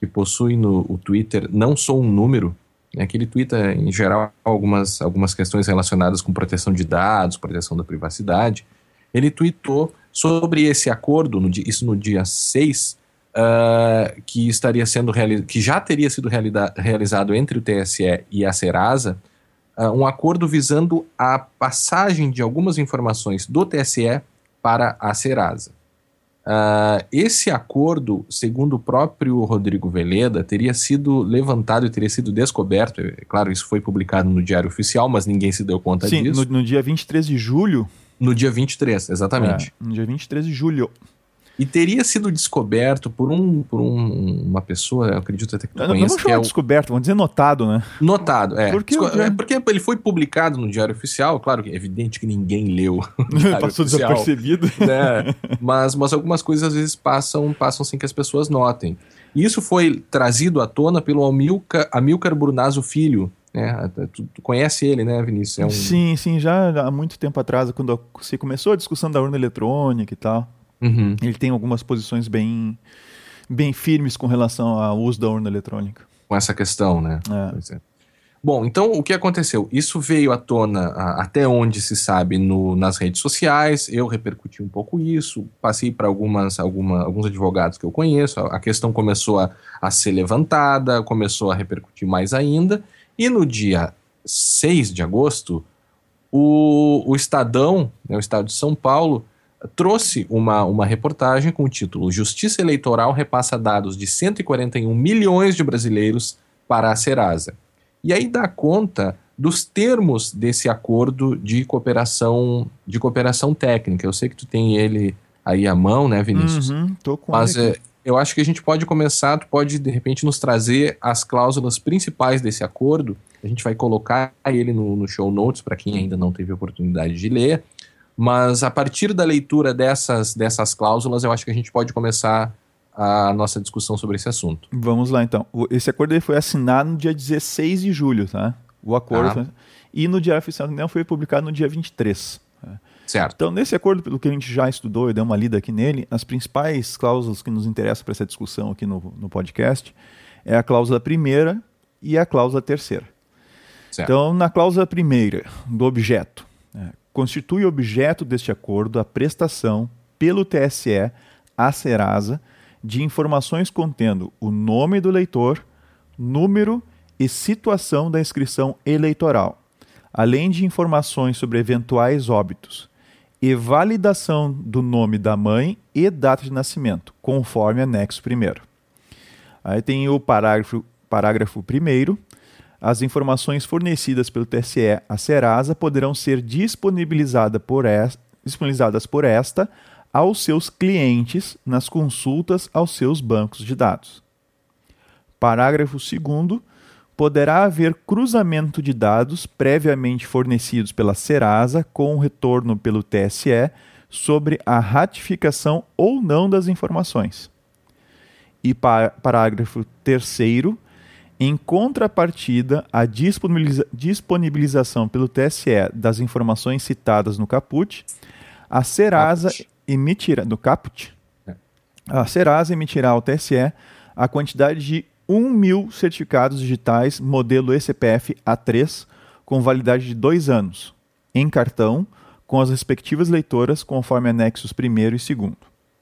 que possui no o Twitter Não Sou um Número, né, que ele twitta em geral algumas, algumas questões relacionadas com proteção de dados, proteção da privacidade. Ele tweetou sobre esse acordo, no dia, isso no dia 6, uh, ah, que estaria sendo que já teria sido realizado entre o TSE e a Serasa, um acordo visando a passagem de algumas informações do TSE para a Serasa. Uh, esse acordo, segundo o próprio Rodrigo Veleda, teria sido levantado e teria sido descoberto. É claro, isso foi publicado no Diário Oficial, mas ninguém se deu conta Sim, disso. No, no dia 23 de julho. No dia 23, exatamente. É, no dia 23 de julho e teria sido descoberto por, um, por um, uma pessoa, acredito até que tu não, conhece, não é o... descoberto, vamos dizer notado, né? Notado, é. Porque, é porque ele foi publicado no Diário Oficial, claro que é evidente que ninguém leu. Passou oficial, desapercebido. Né? Mas, mas algumas coisas às vezes passam, passam sem que as pessoas notem. E isso foi trazido à tona pelo Amilcar, Amilcar Brunazzo Filho, né? Tu, tu, conhece ele, né, Vinícius? É um... Sim, sim, já há muito tempo atrás, quando se começou a discussão da urna eletrônica e tal. Uhum. Ele tem algumas posições bem, bem firmes com relação ao uso da urna eletrônica. Com essa questão, né? É. É. Bom, então o que aconteceu? Isso veio à tona a, até onde se sabe no, nas redes sociais. Eu repercuti um pouco isso, passei para algumas, alguma, alguns advogados que eu conheço. A, a questão começou a, a, ser levantada, começou a repercutir mais ainda. E no dia 6 de agosto, o, o Estadão, né, o Estado de São Paulo, trouxe uma, uma reportagem com o título Justiça Eleitoral repassa dados de 141 milhões de brasileiros para a Serasa. E aí dá conta dos termos desse acordo de cooperação de cooperação técnica. Eu sei que tu tem ele aí à mão, né, Vinícius? Uhum, tô com Mas é, eu acho que a gente pode começar, tu pode de repente nos trazer as cláusulas principais desse acordo. A gente vai colocar ele no, no show notes para quem ainda não teve oportunidade de ler. Mas a partir da leitura dessas, dessas cláusulas, eu acho que a gente pode começar a nossa discussão sobre esse assunto. Vamos lá então. Esse acordo foi assinado no dia 16 de julho, tá? O acordo. Ah. E no Diário Oficial da União foi publicado no dia 23. Tá? Certo. Então, nesse acordo, pelo que a gente já estudou e deu uma lida aqui nele, as principais cláusulas que nos interessam para essa discussão aqui no, no podcast é a cláusula primeira e a cláusula terceira. Certo. Então, na cláusula primeira do objeto, é, constitui objeto deste acordo a prestação pelo TSE à Serasa de informações contendo o nome do leitor, número e situação da inscrição eleitoral, além de informações sobre eventuais óbitos, e validação do nome da mãe e data de nascimento, conforme anexo 1. Aí tem o parágrafo, parágrafo 1. As informações fornecidas pelo TSE à Serasa poderão ser disponibilizadas por, esta, disponibilizadas por esta aos seus clientes nas consultas aos seus bancos de dados. Parágrafo 2 poderá haver cruzamento de dados previamente fornecidos pela Serasa com o retorno pelo TSE sobre a ratificação ou não das informações. E parágrafo 3 em contrapartida à disponibiliza disponibilização pelo TSE das informações citadas no caput, a Serasa caput. emitirá no caput. É. A Serasa emitirá ao TSE a quantidade de 1 mil certificados digitais modelo ECPF A3 com validade de dois anos, em cartão, com as respectivas leitoras conforme anexos 1 e 2.